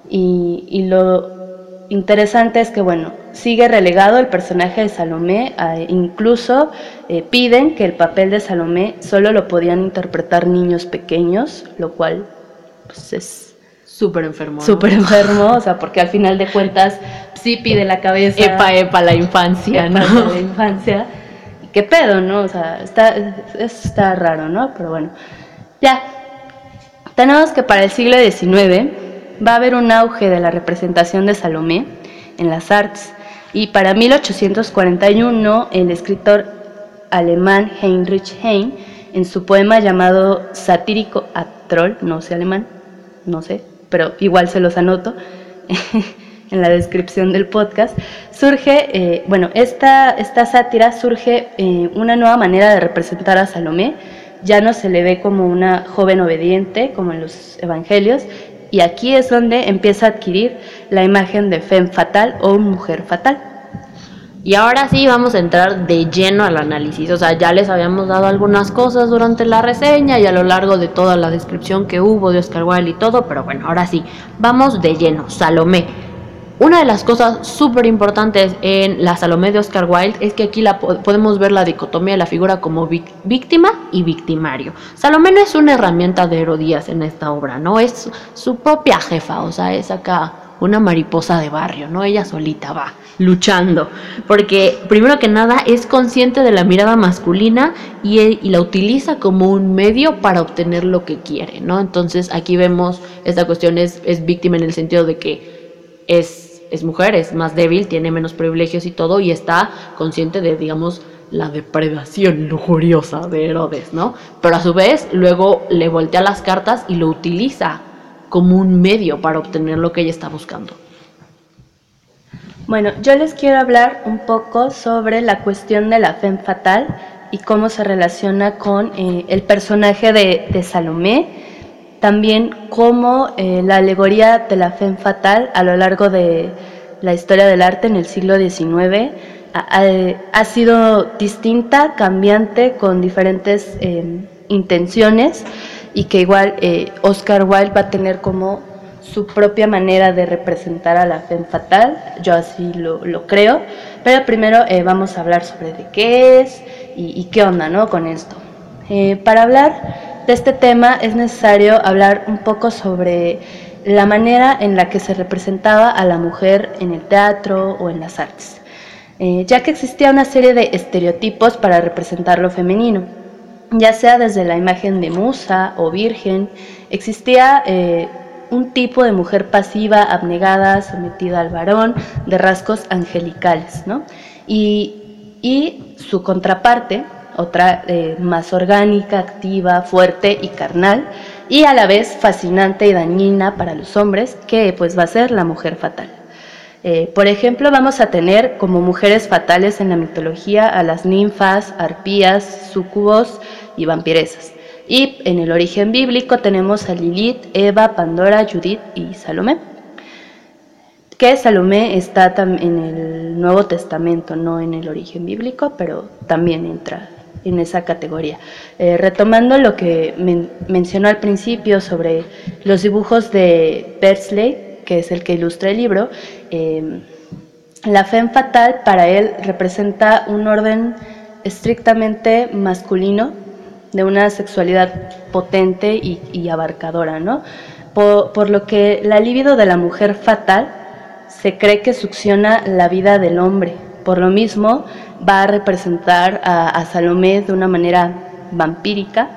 Y, lo interesante es que, bueno, sigue relegado el personaje de Salomé, incluso eh, piden que el papel de Salomé solo lo podían interpretar niños pequeños, lo cual pues, es Súper enfermo. Súper enfermo, o sea, porque al final de cuentas sí pide la cabeza. Epa, epa, la infancia, ¿no? La infancia. ¿Y qué pedo, no? O sea, está, está raro, ¿no? Pero bueno, ya. Tenemos que para el siglo XIX va a haber un auge de la representación de Salomé en las artes. Y para 1841, el escritor alemán Heinrich Heine, en su poema llamado Satírico a Troll, no sé alemán, no sé, pero igual se los anoto [LAUGHS] en la descripción del podcast, surge, eh, bueno, esta, esta sátira surge eh, una nueva manera de representar a Salomé, ya no se le ve como una joven obediente, como en los evangelios, y aquí es donde empieza a adquirir la imagen de femme fatal o mujer fatal. Y ahora sí vamos a entrar de lleno al análisis. O sea, ya les habíamos dado algunas cosas durante la reseña y a lo largo de toda la descripción que hubo de Oscar Wilde y todo, pero bueno, ahora sí, vamos de lleno. Salomé. Una de las cosas súper importantes en la Salomé de Oscar Wilde es que aquí la podemos ver la dicotomía de la figura como víctima y victimario. Salomé no es una herramienta de Herodías en esta obra, ¿no? Es su propia jefa, o sea, es acá una mariposa de barrio, ¿no? Ella solita va luchando, porque primero que nada es consciente de la mirada masculina y, la utiliza como un medio para obtener lo que quiere, ¿no? Entonces aquí vemos, esta cuestión es, víctima en el sentido de que es, es mujer, es más débil, tiene menos privilegios y todo, y está consciente de, digamos, la depredación lujuriosa de Herodes, ¿no? Pero a su vez luego le voltea las cartas y lo utiliza como un medio para obtener lo que ella está buscando. Bueno, yo les quiero hablar un poco sobre la cuestión de la femme fatal y cómo se relaciona con eh, el personaje de, Salomé también cómo eh, la alegoría de la fe fatal a lo largo de la historia del arte en el siglo XIX ha, sido distinta, cambiante, con diferentes em, intenciones y que igual eh, Oscar Wilde va a tener como su propia manera de representar a la fe fatal, yo así lo, creo, pero primero eh, vamos a hablar sobre de qué es y, qué onda ¿no? con esto. Eh, para hablar de este tema es necesario hablar un poco sobre la manera en la que se representaba a la mujer en el teatro o en las artes, ya que existía una serie de estereotipos para representar lo femenino, ya sea desde la imagen de musa o virgen, existía un tipo de mujer pasiva, abnegada, sometida al varón, de rasgos angelicales, ¿no? Y, su contraparte, otra eh, más orgánica, activa, fuerte y carnal, y a la vez fascinante y dañina para los hombres, que pues va a ser la mujer fatal. Eh, por ejemplo, vamos a tener como mujeres fatales en la mitología a las ninfas, arpías, súcubos y vampiresas. Y en el origen bíblico tenemos a Lilith, Eva, Pandora, Judith y Salomé. Que Salomé está en el Nuevo Testamento, no en el origen bíblico, pero también entra en esa categoría. Eh, retomando lo que mencionó al principio sobre los dibujos de Persley, que es el que ilustra el libro, eh, la fe fatal para él representa un orden estrictamente masculino de una sexualidad potente y, abarcadora, ¿no? Por, lo que la libido de la mujer fatal se cree que succiona la vida del hombre. Por lo mismo, va a representar a, Salomé de una manera vampírica.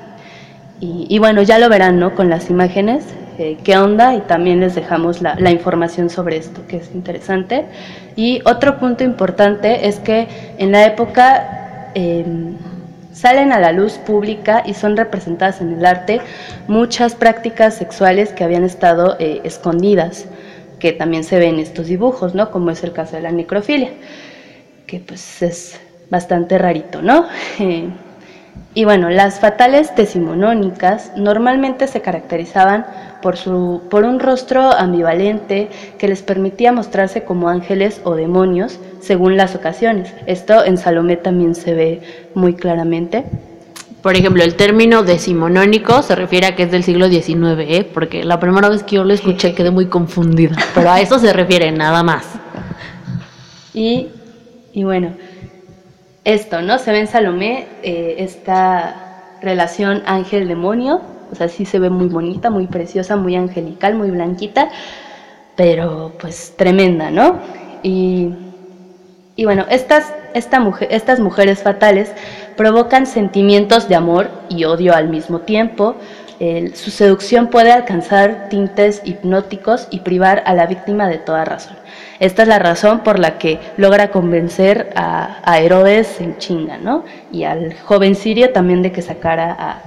Y, bueno, ya lo verán, ¿no? Con las imágenes, eh, qué onda, y también les dejamos la, información sobre esto, que es interesante. Y otro punto importante es que en la época... Em, salen a la luz pública y son representadas en el arte muchas prácticas sexuales que habían estado eh, escondidas, que también se ven en estos dibujos, ¿no? Como es el caso de la necrofilia, que pues es bastante rarito, ¿no? [LAUGHS] Y bueno, las fatales decimonónicas normalmente se caracterizaban por, su, por un rostro ambivalente que les permitía mostrarse como ángeles o demonios según las ocasiones. Esto en Salomé también se ve muy claramente. Por ejemplo, el término decimonónico se refiere a que es del siglo XIX, ¿eh? porque la primera vez que yo lo escuché quedé muy confundida, pero a eso se refiere nada más. Y, y bueno, esto, ¿no? Se ve en Salomé eh, esta relación ángel-demonio, o sea, sí se ve muy bonita, muy preciosa, muy angelical, muy blanquita, pero pues tremenda, ¿no? Y, y bueno, estas, esta mujer, estas mujeres fatales provocan sentimientos de amor y odio al mismo tiempo. Su seducción puede alcanzar tintes hipnóticos y privar a la víctima de toda razón. Esta es la razón por la que logra convencer a, Herodes en chinga, ¿no? Y al joven sirio también de que sacara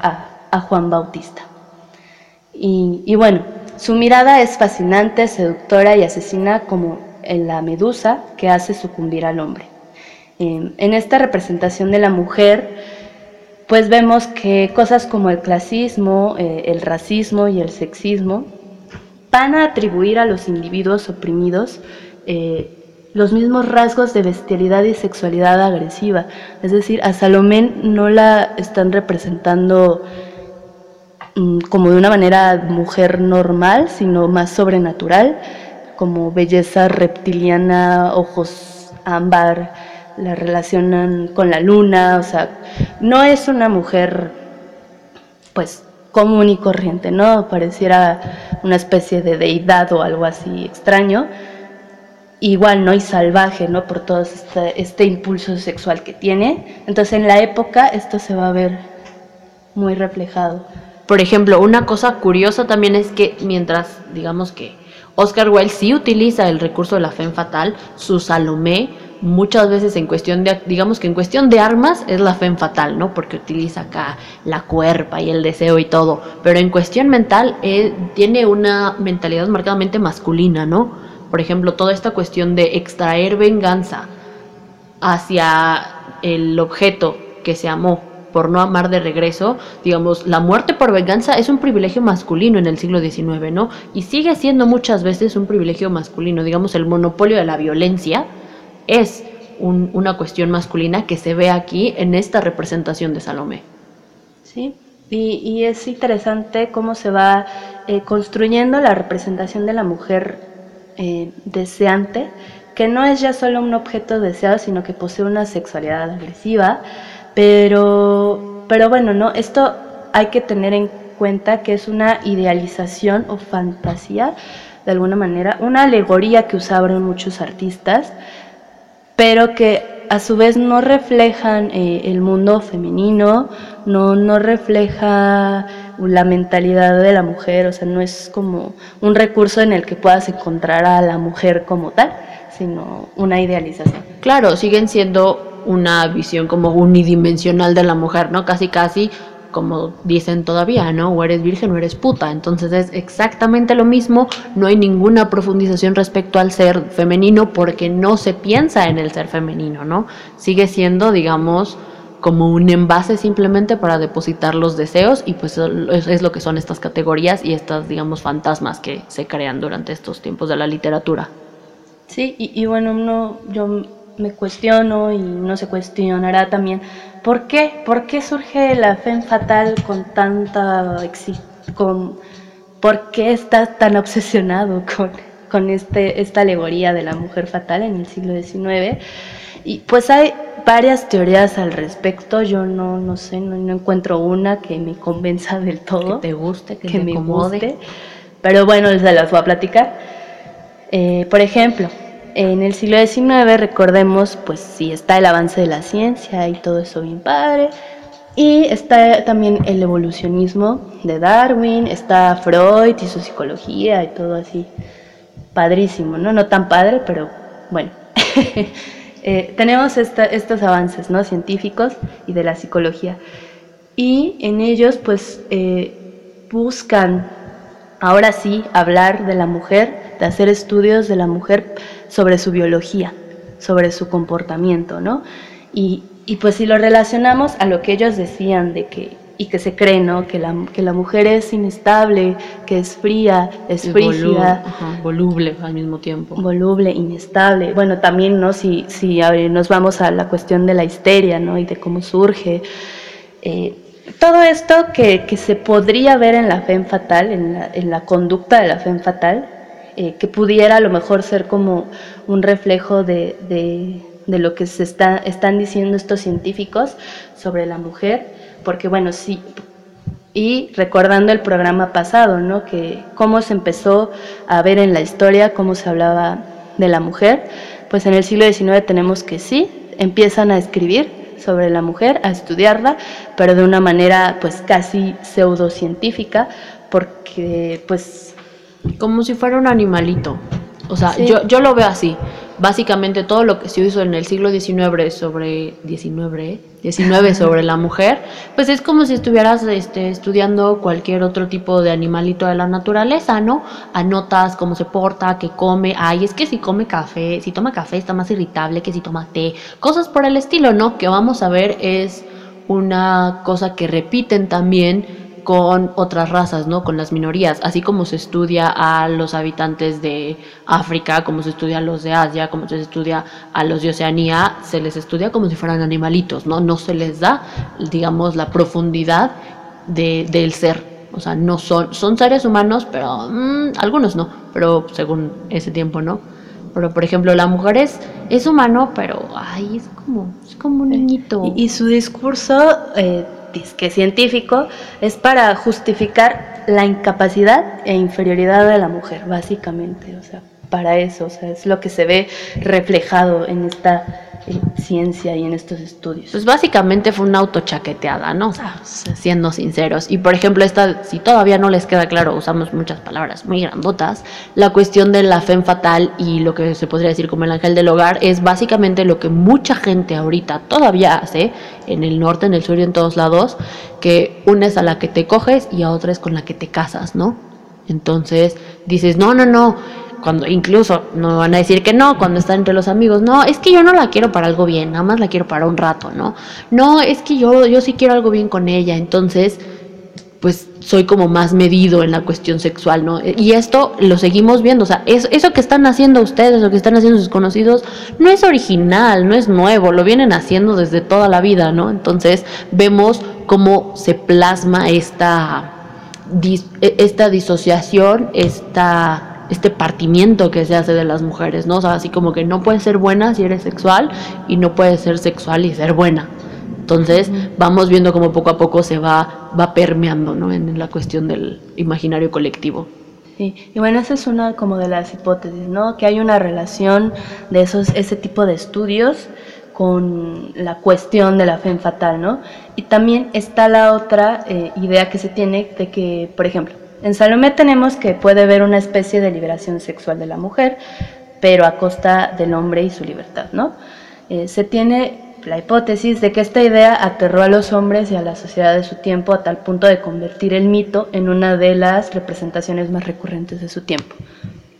a, Juan Bautista. Y, bueno, su mirada es fascinante, seductora y asesina como la medusa que hace sucumbir al hombre. En esta representación de la mujer, pues vemos que cosas como el clasismo, eh, el racismo y el sexismo van a atribuir a los individuos oprimidos eh, los mismos rasgos de bestialidad y sexualidad agresiva. Es decir, a Salomé no la están representando mm, como de una manera mujer normal, sino más sobrenatural, como belleza reptiliana, ojos ámbar, la relacionan con la luna, o sea, no es una mujer pues común y corriente, ¿no? Pareciera una especie de deidad o algo así extraño, igual, ¿no? Y salvaje, ¿no? Por todo este, este, impulso sexual que tiene. Entonces en la época esto se va a ver muy reflejado. Por ejemplo, una cosa curiosa también es que mientras, digamos que Oscar Wilde sí utiliza el recurso de la fe fatal, su Salomé muchas veces en cuestión de, digamos que en cuestión de armas es la fe fatal, ¿no? Porque utiliza acá la cuerpa y el deseo y todo, pero en cuestión mental él tiene una mentalidad marcadamente masculina, ¿no? Por ejemplo, toda esta cuestión de extraer venganza hacia el objeto que se amó por no amar de regreso, digamos, la muerte por venganza es un privilegio masculino en el siglo XIX, ¿no? Y sigue siendo muchas veces un privilegio masculino, digamos, el monopolio de la violencia es una cuestión masculina que se ve aquí en esta representación de Salomé. Sí, y, es interesante cómo se va eh, construyendo la representación de la mujer eh, deseante, que no es ya solo un objeto deseado, sino que posee una sexualidad agresiva, pero, pero bueno, ¿no? Esto hay que tener en cuenta que es una idealización o fantasía, de alguna manera, una alegoría que usaron muchos artistas, pero que a su vez no reflejan eh, el mundo femenino, no, no refleja la mentalidad de la mujer, o sea, no es como un recurso en el que puedas encontrar a la mujer como tal, sino una idealización. Claro, siguen siendo una visión como unidimensional de la mujer, ¿no? Casi, casi como dicen todavía, ¿no? O eres virgen o eres puta. Entonces es exactamente lo mismo, no hay ninguna profundización respecto al ser femenino porque no se piensa en el ser femenino, ¿no? Sigue siendo, digamos, como un envase simplemente para depositar los deseos y pues es, lo que son estas categorías y estas, digamos, fantasmas que se crean durante estos tiempos de la literatura. Sí, y, bueno, no, yo me cuestiono y no se cuestionará también, ¿por qué? ¿Por qué surge la fe fatal con tanta con por qué estás tan obsesionado con, con este, esta alegoría de la mujer fatal en el siglo XIX? Y pues hay varias teorías al respecto, yo no, no sé, no, encuentro una que me convenza del todo. Que te guste, que, me guste. Pero bueno, se las voy a platicar. Eh, por ejemplo, en el siglo XIX, recordemos, pues sí, está el avance de la ciencia y todo eso bien padre. Y está también el evolucionismo de Darwin, está Freud y su psicología y todo así. Padrísimo, ¿no? No tan padre, pero bueno. [LAUGHS] Eh, tenemos estos avances ¿no? científicos y de la psicología. Y en ellos, pues, eh, buscan ahora sí hablar de la mujer, de hacer estudios de la mujer sobre su biología, sobre su comportamiento, ¿no? Y, pues si lo relacionamos a lo que ellos decían de que y que se cree, ¿no? Que la, que la mujer es inestable, que es fría, es frígida. voluble al mismo tiempo. Voluble, inestable. Bueno, también, ¿no? Si, si nos vamos a la cuestión de la histeria, ¿no? Y de cómo surge. Eh, todo esto que, que, se podría ver en la fe fatal, en la, en la conducta de la fe fatal, eh, que pudiera a lo mejor ser como un reflejo de, de, lo que se está, están diciendo estos científicos sobre la mujer, porque bueno, sí, y recordando el programa pasado, ¿no? Que cómo se empezó a ver en la historia, cómo se hablaba de la mujer, pues en el siglo XIX tenemos que sí, empiezan a escribir sobre la mujer, a estudiarla, pero de una manera pues casi pseudocientífica, porque pues como si fuera un animalito. O sea, yo, yo lo veo así. Básicamente todo lo que se hizo en el siglo XIX sobre 19, 19 [LAUGHS] sobre la mujer, pues es como si estuvieras este, estudiando cualquier otro tipo de animalito de la naturaleza, ¿no? Anotas cómo se porta, qué come, ay, es que si come café, si toma café está más irritable que si toma té, cosas por el estilo, ¿no? Que vamos a ver es una cosa que repiten también con otras razas, ¿no? Con las minorías, así como se estudia a los habitantes de África, como se estudia a los de Asia, como se estudia a los de Oceanía, se les estudia como si fueran animalitos, ¿no? No se les da, digamos, la profundidad de, del ser. O sea, no son, son seres humanos, pero mm, algunos no, pero según ese tiempo, ¿no? Pero, por ejemplo, la mujer es, es humano, pero, ay, es como, es como un niñito. Y, su discurso... Eh que científico, es para justificar la incapacidad e inferioridad de la mujer, básicamente. O sea, para eso, o sea, es lo que se ve reflejado en esta ciencia y en estos estudios. Pues básicamente fue una autochaqueteada, ¿no? O sea, siendo sinceros. Y por ejemplo, esta, si todavía no les queda claro, usamos muchas palabras muy grandotas, la cuestión de la fe fatal y lo que se podría decir como el ángel del hogar es básicamente lo que mucha gente ahorita todavía hace en el norte, en el sur y en todos lados, que una es a la que te coges y a otra es con la que te casas, ¿no? Entonces dices, no, no, no, cuando incluso no van a decir que no, cuando están entre los amigos, no, es que yo no la quiero para algo bien, nada más la quiero para un rato, ¿no? No, es que yo, yo sí quiero algo bien con ella, entonces pues soy como más medido en la cuestión sexual, ¿no? Y esto lo seguimos viendo, o sea, eso que están haciendo ustedes, lo que están haciendo sus conocidos, no es original, no es nuevo, lo vienen haciendo desde toda la vida, ¿no? Entonces vemos cómo se plasma esta, esta disociación, esta, este partimiento que se hace de las mujeres, ¿no? O sea, así como que no puedes ser buena si eres sexual y no puedes ser sexual y ser buena. Entonces vamos viendo cómo poco a poco se va, va permeando ¿no? en, la cuestión del imaginario colectivo. Sí, y bueno, esa es una como de las hipótesis, ¿no? Que hay una relación de esos, ese tipo de estudios con la cuestión de la fe fatal, ¿no? Y también está la otra eh, idea que se tiene de que, por ejemplo, en Salomé tenemos que puede haber una especie de liberación sexual de la mujer, pero a costa del hombre y su libertad, ¿no? Eh, se tiene la hipótesis de que esta idea aterró a los hombres y a la sociedad de su tiempo a tal punto de convertir el mito en una de las representaciones más recurrentes de su tiempo.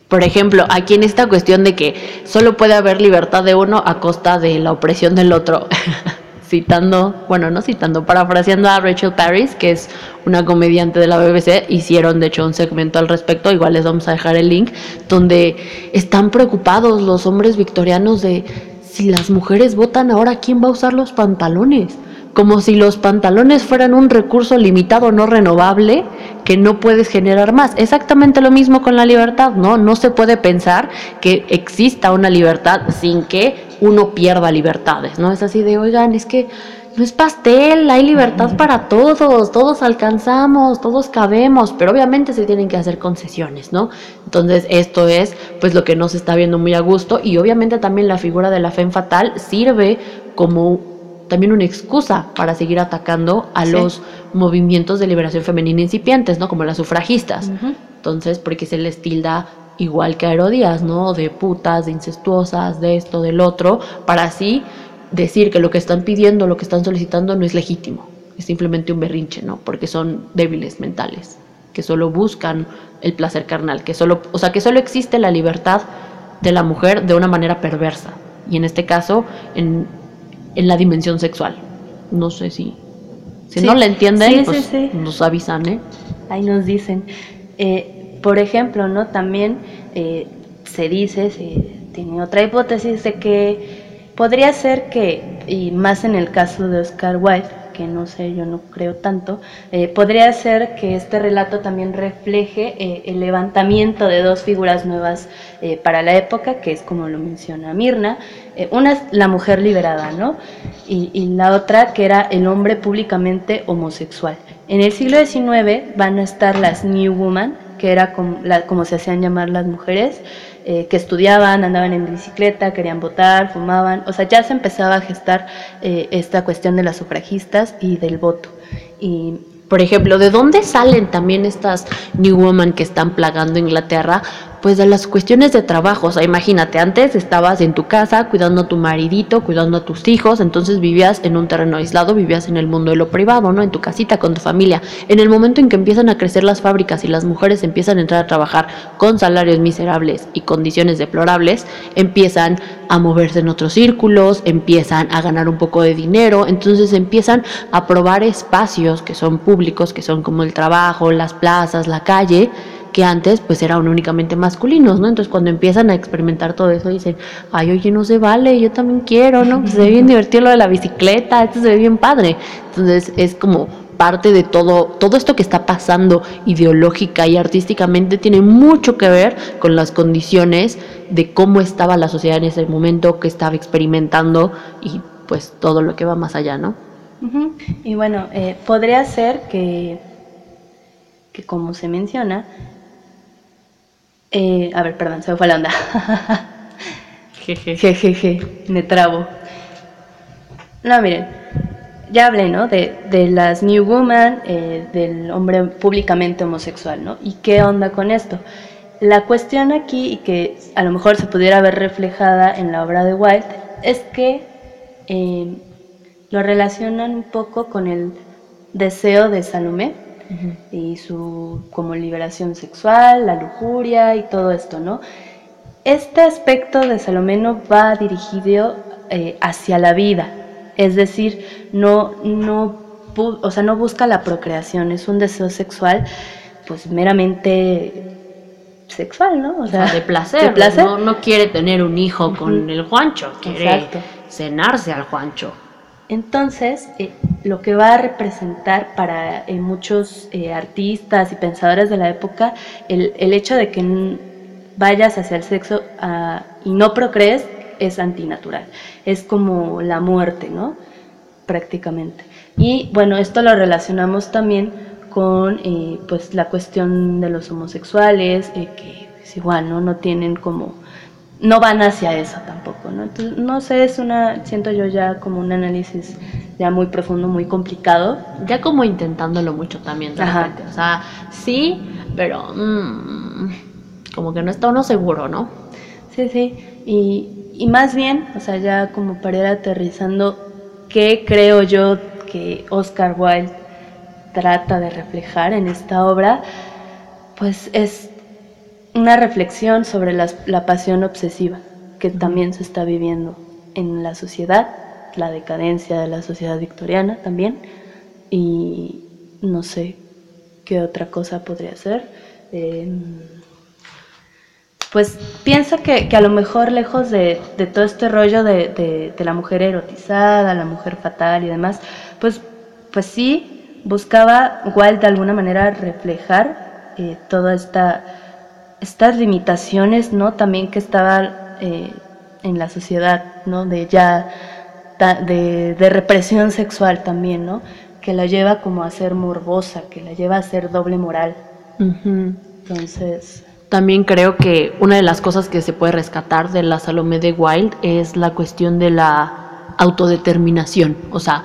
Por ejemplo, aquí en esta cuestión de que solo puede haber libertad de uno a costa de la opresión del otro, [LAUGHS] citando, bueno, no citando, parafraseando a Rachel Paris, que es una comediante de la BBC, hicieron de hecho un segmento al respecto, igual les vamos a dejar el link, donde están preocupados los hombres victorianos de si las mujeres votan ahora, ¿quién va a usar los pantalones? Como si los pantalones fueran un recurso limitado, no renovable, que no puedes generar más. Exactamente lo mismo con la libertad, ¿no? No se puede pensar que exista una libertad sin que uno pierda libertades, ¿no? Es así de, oigan, es que no es pastel, hay libertad para todos, todos alcanzamos, todos cabemos, pero obviamente se tienen que hacer concesiones, ¿no? Entonces esto es pues lo que no se está viendo muy a gusto y obviamente también la figura de la fe fatal sirve como también una excusa para seguir atacando a los movimientos de liberación femenina incipientes, ¿no? Como las sufragistas. Entonces, porque se les tilda igual que a Herodías, ¿no? De putas, de incestuosas, de esto, del otro, para así decir que lo que están pidiendo, lo que están solicitando no es legítimo, es simplemente un berrinche, ¿no? Porque son débiles mentales, que solo buscan el placer carnal, que solo, o sea, que solo existe la libertad de la mujer de una manera perversa, y en este caso en, la dimensión sexual. No sé si si no la entienden, pues nos avisan, ¿eh? Ahí nos dicen. Eh, por ejemplo, ¿no? También eh, se dice, se tiene otra hipótesis de que Podría ser que, y más en el caso de Oscar Wilde, no sé, yo no creo tanto, eh, podría ser que este relato también refleje eh, el levantamiento de dos figuras nuevas eh, para la época, que es como lo menciona Mirna. una es la mujer liberada, ¿no? Y, la otra que era el hombre públicamente homosexual. En el siglo XIX van a estar las New Woman, que era como, como se hacían llamar las mujeres, eh, que estudiaban, andaban en bicicleta, querían votar, fumaban, o sea, ya se empezaba a gestar eh, esta cuestión de las sufragistas y del voto. Y por ejemplo, ¿de dónde salen también estas New Women que están plagando Inglaterra? Pues de las cuestiones de trabajo. O sea, imagínate, antes estabas en tu casa cuidando a tu maridito, cuidando a tus hijos, entonces vivías en un terreno aislado, vivías en el mundo de lo privado, ¿no? En tu casita, con tu familia. En el momento en que empiezan a crecer las fábricas y las mujeres empiezan a entrar a trabajar con salarios miserables y condiciones deplorables, empiezan a moverse en otros círculos, empiezan a ganar un poco de dinero, entonces empiezan a probar espacios que son públicos, que son como el trabajo, las plazas, la calle, que antes pues eran únicamente masculinos, ¿no? Entonces cuando empiezan a experimentar todo eso dicen, ay, oye, no se vale, yo también quiero, ¿no? se ve bien divertido lo de la bicicleta, esto se ve bien padre. Entonces es como parte de todo, todo esto que está pasando ideológica y artísticamente tiene mucho que ver con las condiciones de cómo estaba la sociedad en ese momento, que estaba experimentando y pues todo lo que va más allá, ¿no? Y bueno, eh, podría ser que, que como se menciona, eh, a ver, perdón, se me fue la onda. [LAUGHS] [LAUGHS] Jejeje, me trabo. No, miren, ya hablé, ¿no? De, de las New Woman, eh, del hombre públicamente homosexual, ¿no? ¿Y qué onda con esto? La cuestión aquí, y que a lo mejor se pudiera ver reflejada en la obra de Wilde, es que eh, lo relacionan un poco con el deseo de Salomé, y su como liberación sexual, la lujuria y todo esto, ¿no? este aspecto de Salomé no va dirigido eh, hacia la vida, es decir, no, no, o sea, no busca la procreación, es un deseo sexual pues meramente sexual, ¿no? O sea, de placer. No, quiere tener un hijo con el Juancho, quiere cenarse al Juancho. Entonces, eh, lo que va a representar para eh, muchos eh, artistas y pensadores de la época, el, el hecho de que vayas hacia el sexo ah, y no procrees es antinatural. Es como la muerte, ¿no? Prácticamente. Y bueno, esto lo relacionamos también con pues la cuestión de los homosexuales, que es igual, ¿no? No tienen como, no van hacia eso tampoco, ¿no? Entonces, no sé, es una, siento yo ya como un análisis ya muy profundo, muy complicado. Ya como intentándolo mucho también, de o sea, sí, pero mm, como que no está uno seguro, ¿no? Sí, sí, y, y más bien, o sea, ya como para ir aterrizando, ¿qué creo yo que Oscar Wilde trata de reflejar en esta obra, pues es una reflexión sobre la, pasión obsesiva que también se está viviendo en la sociedad, la decadencia de la sociedad victoriana también, y no sé qué otra cosa podría ser. Em, pues piensa que, a lo mejor lejos de, todo este rollo de, de, la mujer erotizada, la mujer fatal y demás, pues, pues sí, buscaba igual de alguna manera reflejar eh, todas esta, estas limitaciones, ¿no? También que estaba eh, en la sociedad, ¿no? De ya, de, represión sexual también, ¿no? Que la lleva como a ser morbosa, que la lleva a ser doble moral. Entonces... También creo que una de las cosas que se puede rescatar de la Salomé de Wilde es la cuestión de la autodeterminación. O sea,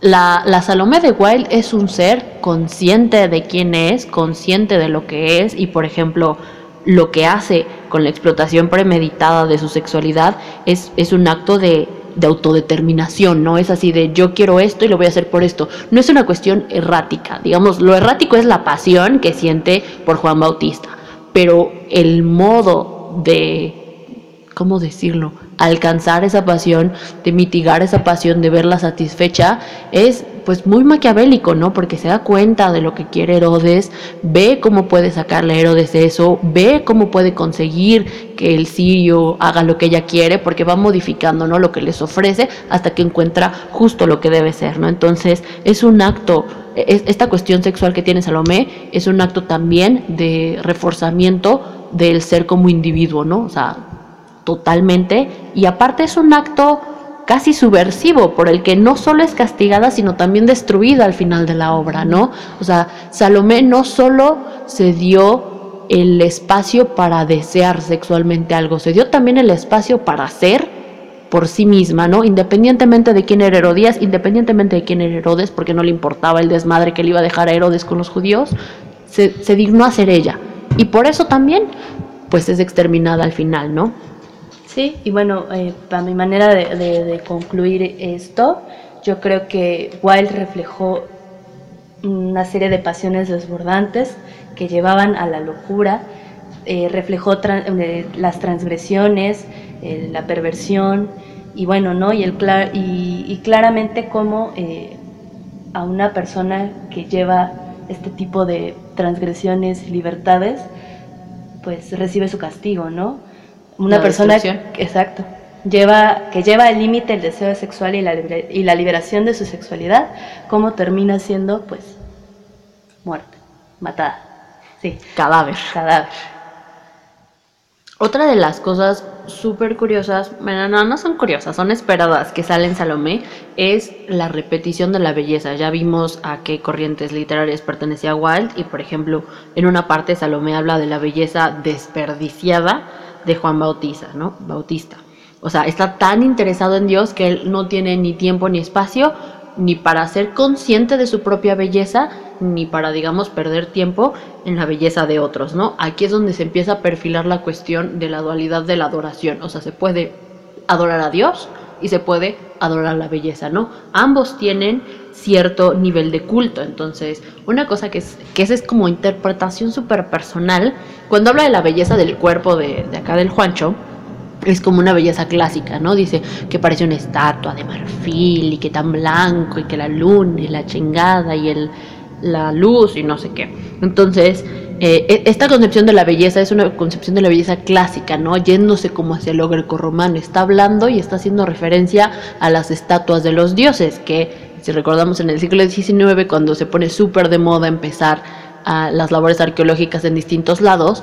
la, Salomé de Wilde es un ser consciente de quién es, consciente de lo que es y, por ejemplo, lo que hace con la explotación premeditada de su sexualidad es, un acto de, autodeterminación, no es así de yo quiero esto y lo voy a hacer por esto. No es una cuestión errática, digamos, lo errático es la pasión que siente por Juan Bautista, pero el modo de ¿cómo decirlo? Alcanzar esa pasión, de mitigar esa pasión, de verla satisfecha, es pues muy maquiavélico, ¿no? Porque se da cuenta de lo que quiere Herodes, ve cómo puede sacarle a Herodes eso, ve cómo puede conseguir que el sirio haga lo que ella quiere, porque va modificando, ¿no? Lo que les ofrece hasta que encuentra justo lo que debe ser, ¿no? Entonces es un acto esta cuestión sexual que tiene Salomé es un acto también de reforzamiento del ser como individuo, ¿no? O sea, totalmente y aparte es un acto casi subversivo por el que no solo es castigada sino también destruida al final de la obra, ¿no? O sea, Salomé no solo se dio el espacio para desear sexualmente algo, se dio también el espacio para ser por sí misma, ¿no? Independientemente de quién era Herodías, independientemente de quién era Herodes, porque no le importaba el desmadre que le iba a dejar a Herodes con los judíos, se, se dignó a ser ella. Y por eso también, pues es exterminada al final, ¿no? Sí, y bueno, eh, para mi manera de, concluir esto, yo creo que Wilde reflejó una serie de pasiones desbordantes que llevaban a la locura, eh, reflejó eh, las transgresiones, la perversión, y bueno, ¿no? Y, el y, claramente cómo a una persona que lleva este tipo de transgresiones y libertades, pues recibe su castigo, ¿no? Una persona exacto, lleva, que lleva al límite el deseo sexual y la, y la liberación de su sexualidad, ¿cómo termina siendo, pues, muerte, matada. Sí. Cadáver. Cadáver. Otra de las cosas súper curiosas, bueno, no, no son curiosas, son esperadas que salen Salomé, es la repetición de la belleza. Ya vimos a qué corrientes literarias pertenecía Wilde y, por ejemplo, en una parte Salomé habla de la belleza desperdiciada de Juan Bautista, ¿no? Bautista. O sea, está tan interesado en Dios que él no tiene ni tiempo ni espacio ni para ser consciente de su propia belleza, ni para, digamos, perder tiempo en la belleza de otros, ¿no? Aquí es donde se empieza a perfilar la cuestión de la dualidad de la adoración. O sea, se puede adorar a Dios y se puede adorar la belleza, ¿no? Ambos tienen cierto nivel de culto, entonces una cosa que es, que esa es como interpretación súper personal, cuando habla de la belleza del cuerpo de, acá del Juancho, es como una belleza clásica, ¿no? Dice que parece una estatua de marfil y que tan blanco y que la luna y la chingada y el, la luz y no sé qué. Entonces, eh, e, esta concepción de la belleza es una concepción de la belleza clásica, ¿no? Yéndose como hacia lo grecorromano. Está hablando y está haciendo referencia a las estatuas de los dioses, que si recordamos en el siglo XIX, cuando se pone súper de moda empezar a las labores arqueológicas en distintos lados,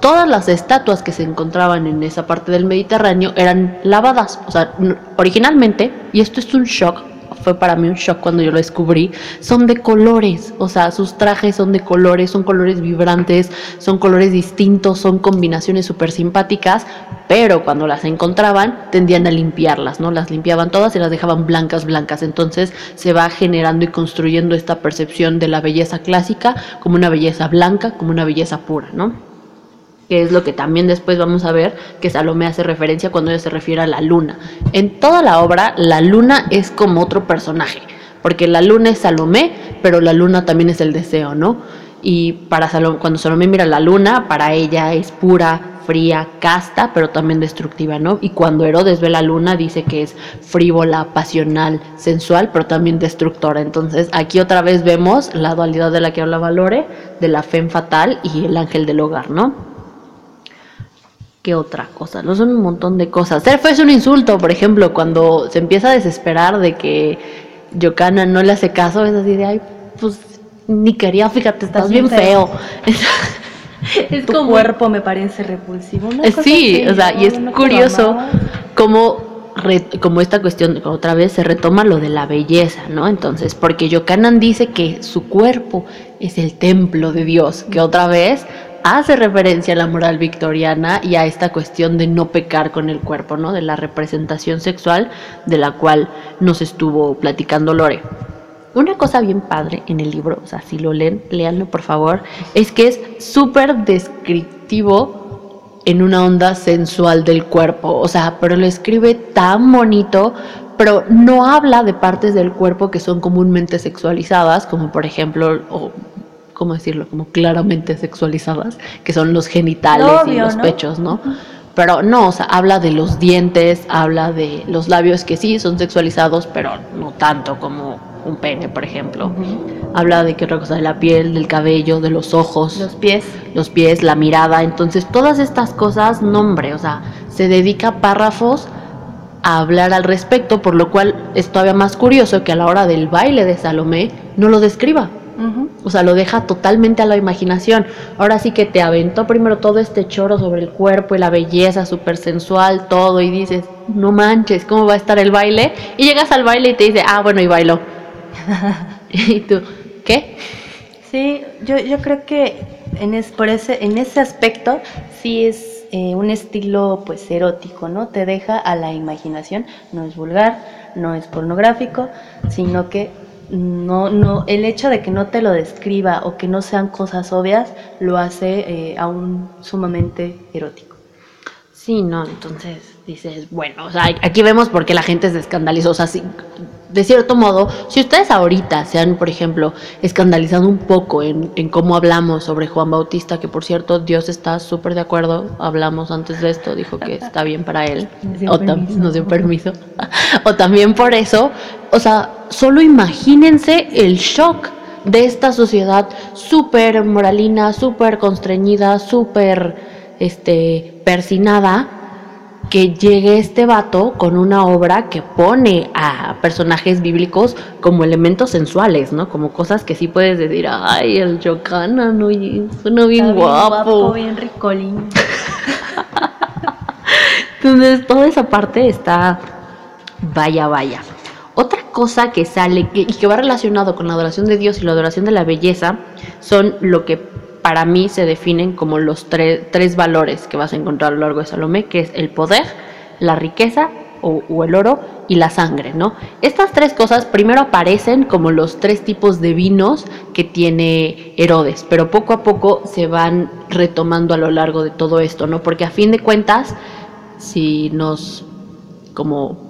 todas las estatuas que se encontraban en esa parte del Mediterráneo eran lavadas. O sea, originalmente, y esto es un shock fue para mí un shock cuando yo lo descubrí, son de colores, o sea, sus trajes son de colores, son colores vibrantes, son colores distintos, son combinaciones súper simpáticas, pero cuando las encontraban tendían a limpiarlas, ¿no? Las limpiaban todas y las dejaban blancas, blancas, entonces se va generando y construyendo esta percepción de la belleza clásica como una belleza blanca, como una belleza pura, ¿no? Que es lo que también después vamos a ver que Salomé hace referencia cuando ella se refiere a la luna. En toda la obra, la luna es como otro personaje, porque la luna es Salomé, pero la luna también es el deseo, ¿no? Y para Salomé, cuando Salomé mira la luna, para ella es pura, fría, casta, pero también destructiva, ¿no? Y cuando Herodes ve la luna, dice que es frívola, pasional, sensual, pero también destructora. Entonces, aquí otra vez vemos la dualidad de la que habla Valore, de la fe fatal y el ángel del hogar, ¿no? Otra cosa? No son un montón de cosas. Ser fue un insulto, por ejemplo, cuando se empieza a desesperar de que Yocana no le hace caso, es así de, ay, pues ni quería, fíjate, estás, bien feo. [LAUGHS] es tu cuerpo me parece repulsivo. sí, o sea, y es curioso cómo como esta cuestión otra vez se retoma lo de la belleza, ¿no? Entonces, porque Yocanan dice que su cuerpo es el templo de Dios, que otra vez hace referencia a la moral victoriana y a esta cuestión de no pecar con el cuerpo, ¿no? De la representación sexual de la cual nos estuvo platicando Lore. Una cosa bien padre en el libro, o sea, si lo leen, léanlo por favor, es que es súper descriptivo en una onda sensual del cuerpo, o sea, pero lo escribe tan bonito, pero no habla de partes del cuerpo que son comúnmente sexualizadas, como por ejemplo, ¿cómo decirlo? Como claramente sexualizadas, que son los genitales y los pechos, ¿no? Pero no, o sea, habla de los dientes, habla de los labios que sí son sexualizados, pero no tanto como un pene, por ejemplo. Habla de qué otra cosa, de la piel, del cabello, de los ojos. Los pies. Los pies, la mirada. Entonces, todas estas cosas, nombre, o sea, se dedica párrafos a hablar al respecto, por lo cual es todavía más curioso que a la hora del baile de Salomé no lo describa. O sea, lo deja totalmente a la imaginación. Ahora sí que te aventó primero todo este choro sobre el cuerpo y la belleza súper sensual, todo, y dices, no manches, ¿cómo va a estar el baile? Y llegas al baile y te dice, ah, bueno, y bailo. [LAUGHS] [LAUGHS] y tú, ¿qué? Sí, yo, yo creo que en, es, por ese, en ese aspecto sí es eh, un estilo pues erótico, ¿no? Te deja a la imaginación, no es vulgar, no es pornográfico, sino que no, no, el hecho de que no te lo describa o que no sean cosas obvias lo hace eh, aún sumamente erótico. Sí, no, entonces dices, bueno, o sea, aquí vemos por qué la gente se escandalizó, o sea, de cierto modo, si ustedes ahorita se han, por ejemplo, escandalizado un poco en, en cómo hablamos sobre Juan Bautista, que por cierto, Dios está súper de acuerdo, hablamos antes de esto, dijo que está bien para él, [LAUGHS] o nos dio permiso, [LAUGHS] o también por eso, o sea, solo imagínense el shock de esta sociedad súper moralina, súper constreñida, súper este, persinada, que llegue este vato con una obra que pone a personajes bíblicos como elementos sensuales, ¿no? Como cosas que sí puedes decir, ay, el Yocana, no, suena bien, guapo. Bien ricolín. [LAUGHS] Entonces, toda esa parte está, vaya, vaya. Otra cosa que sale y que va relacionado con la adoración de Dios y la adoración de la belleza son lo que para mí se definen como los tres valores que vas a encontrar a lo largo de Salomé, que es el poder, la riqueza o, el oro y la sangre, ¿no? Estas tres cosas primero aparecen como los tres tipos de vinos que tiene Herodes, pero poco a poco se van retomando a lo largo de todo esto, ¿no? Porque a fin de cuentas, si nos como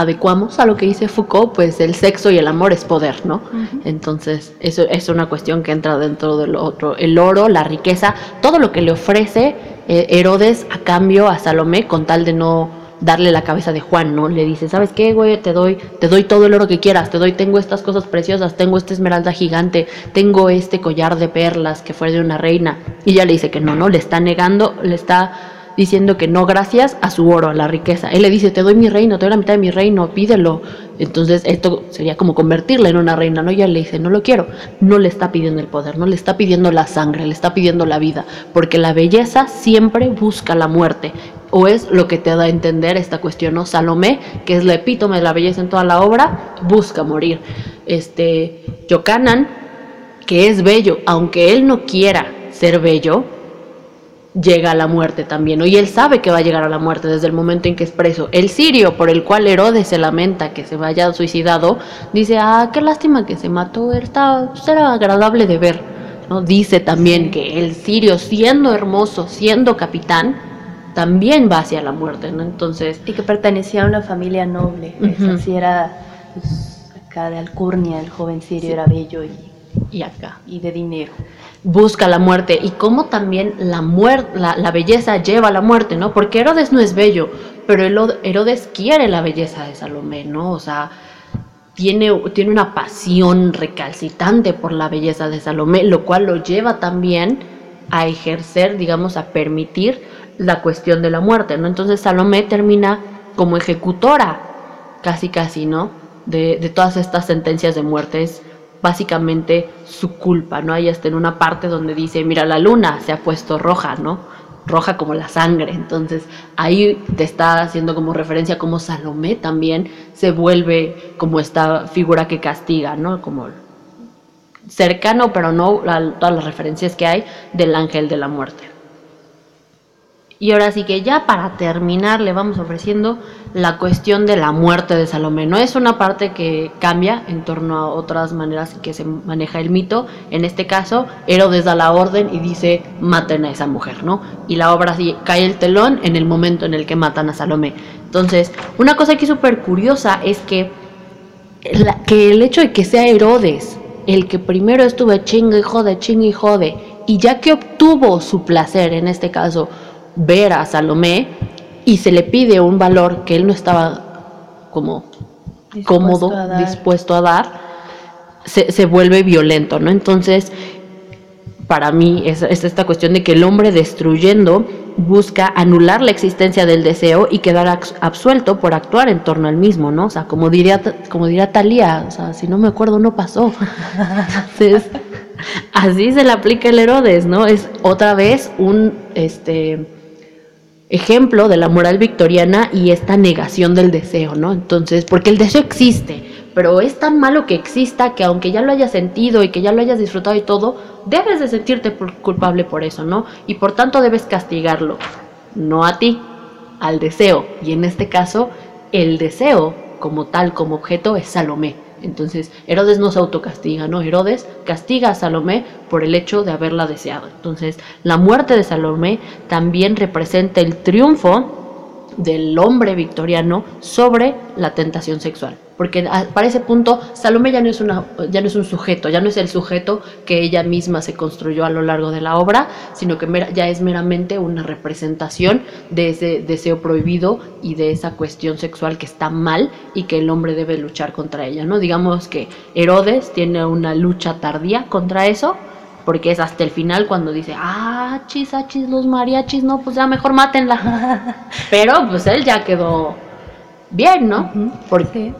adecuamos a lo que dice Foucault, pues el sexo y el amor es poder, ¿no? Entonces, eso es una cuestión que entra dentro del otro. El oro, la riqueza, todo lo que le ofrece eh, Herodes a cambio a Salomé con tal de no darle la cabeza de Juan, ¿no? Le dice, ¿sabes qué, güey? Te doy, te doy todo el oro que quieras, te doy, tengo estas cosas preciosas, tengo esta esmeralda gigante, tengo este collar de perlas que fue de una reina. Y ella le dice que no, ¿no? Le está negando, le está diciendo que no gracias a su oro, a la riqueza. Él le dice, te doy mi reino, te doy la mitad de mi reino, pídelo. Entonces esto sería como convertirla en una reina, ¿no? Y ella le dice, no lo quiero. No le está pidiendo el poder, no le está pidiendo la sangre, le está pidiendo la vida, porque la belleza siempre busca la muerte o es lo que te da a entender esta cuestión, ¿no? Salomé, que es la epítome de la belleza en toda la obra, busca morir. Este, Yocanan, que es bello, aunque él no quiera ser bello, llega a la muerte también. Y él sabe que va a llegar a la muerte desde el momento en que es preso. El sirio, por el cual Herodes se lamenta que se vaya suicidado, dice, ah, qué lástima que se mató, era, será agradable de ver, ¿no? Dice también que el sirio, siendo hermoso, siendo capitán, también va hacia la muerte, ¿no? Entonces... Y que pertenecía a una familia noble, así era pues, acá de Alcurnia, el joven sirio era bello y, y acá. Y de dinero. Busca la muerte y cómo también la, la, la belleza lleva a la muerte, ¿no? Porque Herodes no es bello, pero Herodes quiere la belleza de Salomé, ¿no? O sea, tiene, tiene una pasión recalcitrante por la belleza de Salomé, lo cual lo lleva también a ejercer, digamos, a permitir la cuestión de la muerte, ¿no? Entonces Salomé termina como ejecutora, casi casi, ¿no? De, de todas estas sentencias de muerte. Básicamente su culpa, ¿no? Hay hasta en una parte donde dice, mira, la luna se ha puesto roja, ¿no? Roja como la sangre. Entonces ahí te está haciendo como referencia como Salomé también se vuelve como esta figura que castiga, ¿no? Como cercano, pero no a todas las referencias que hay del ángel de la muerte. Y ahora sí que ya para terminar le vamos ofreciendo la cuestión de la muerte de Salomé. No es una parte que cambia en torno a otras maneras que se maneja el mito. En este caso, Herodes da la orden y dice maten a esa mujer, ¿no? Y la obra sí cae el telón en el momento en el que matan a Salomé. Entonces, una cosa aquí súper curiosa es que, que el hecho de que sea Herodes el que primero estuvo chingue y jode, chingue y jode, y ya que obtuvo su placer, en este caso, ver a Salomé y se le pide un valor que él no estaba como cómodo, dispuesto a dar, se, se, vuelve violento, ¿no? Entonces, para mí es, esta cuestión de que el hombre destruyendo busca anular la existencia del deseo y quedar absuelto por actuar en torno al mismo, ¿no? O sea, como diría, como diría Talía, o sea, si no me acuerdo, no pasó. Entonces, así se le aplica el Herodes, ¿no? Es otra vez un, este, ejemplo de la moral victoriana y esta negación del deseo, ¿no? Entonces, porque el deseo existe, pero es tan malo que exista que aunque ya lo hayas sentido y que ya lo hayas disfrutado y todo, debes de sentirte culpable por eso, ¿no? Y por tanto debes castigarlo, no a ti, al deseo. Y en este caso, el deseo como tal, como objeto, es Salomé. Entonces, Herodes no se autocastiga, ¿no? Herodes castiga a Salomé por el hecho de haberla deseado. Entonces, la muerte de Salomé también representa el triunfo del hombre victoriano sobre la tentación sexual. Porque para ese punto Salomé ya no, es una, ya no es un sujeto, ya no es el sujeto que ella misma se construyó a lo largo de la obra, sino que ya es meramente una representación de ese deseo prohibido y de esa cuestión sexual que está mal y que el hombre debe luchar contra ella. ¿no? Digamos que Herodes tiene una lucha tardía contra eso, porque es hasta el final cuando dice, ah, chis, ah, chis, los mariachis, no, pues ya mejor mátenla. [LAUGHS] Pero pues él ya quedó bien, ¿no? Porque...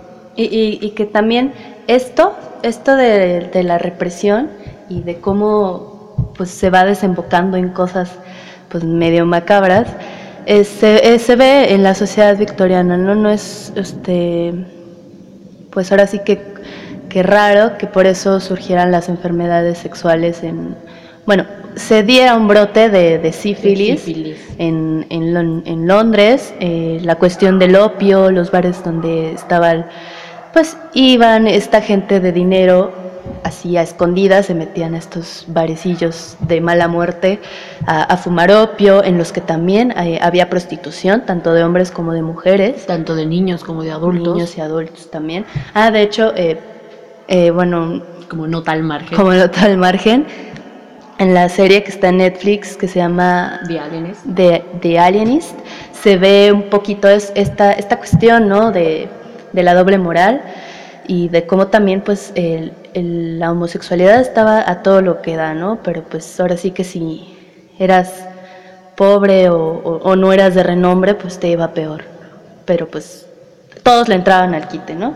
Y, y, que también esto, esto de, la represión y de cómo pues se va desembocando en cosas pues medio macabras, eh, se, eh, se, ve en la sociedad victoriana, ¿no? No es, este, pues ahora sí que Qué raro que por eso surgieran las enfermedades sexuales en... Bueno, se diera un brote de, sífilis, En, en, Londres, eh, la cuestión del opio, los bares donde estaban, pues iban esta gente de dinero así a escondidas se metían a estos barecillos de mala muerte a, fumar opio, en los que también eh, había prostitución, tanto de hombres como de mujeres. Tanto de niños como de adultos. Niños y adultos también. Ah, de hecho, eh, eh, bueno... Como nota al margen. Como nota al margen. En la serie que está en Netflix, que se llama The Alienist, The, Alienist se ve un poquito esta, esta cuestión, ¿no? De, de la doble moral y de cómo también pues el, la homosexualidad estaba a todo lo que da, ¿no? Pero pues ahora sí que si eras pobre o, no eras de renombre, pues te iba peor. Pero pues todos le entraban al quite, ¿no?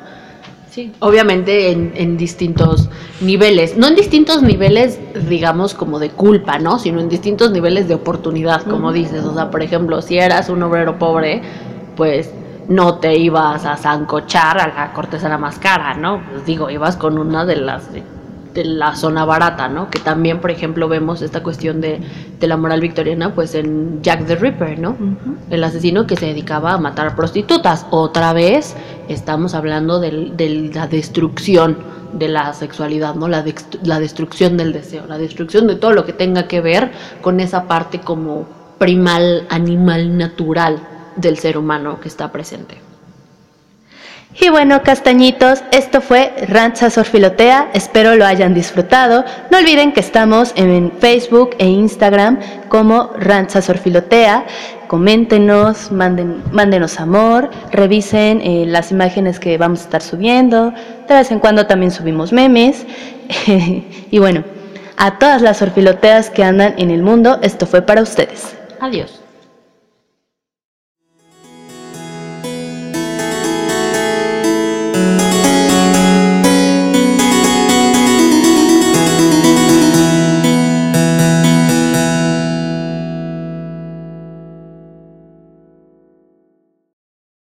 Sí, obviamente en, en, distintos niveles, no en distintos niveles, digamos, como de culpa, ¿no? Sino en distintos niveles de oportunidad, como dices. O sea, por ejemplo, si eras un obrero pobre, pues no te ibas a zancochar a la cortesana más cara, ¿no? Pues digo, ibas con una de las de, la zona barata, ¿no? Que también, por ejemplo, vemos esta cuestión de, de la moral victoriana, pues en Jack the Ripper, ¿no? El asesino que se dedicaba a matar prostitutas. Otra vez estamos hablando de, la destrucción de la sexualidad, ¿no? La, la destrucción del deseo, la destrucción de todo lo que tenga que ver con esa parte como primal, animal, natural del ser humano que está presente. Y bueno, castañitos, esto fue Rancha Sorfilotea, espero lo hayan disfrutado. No olviden que estamos en Facebook e Instagram como Rancha Sorfilotea. Coméntenos, manden, mándenos amor, revisen eh, las imágenes que vamos a estar subiendo. De vez en cuando también subimos memes. [LAUGHS] y bueno, a todas las sorfiloteas que andan en el mundo, esto fue para ustedes. Adiós.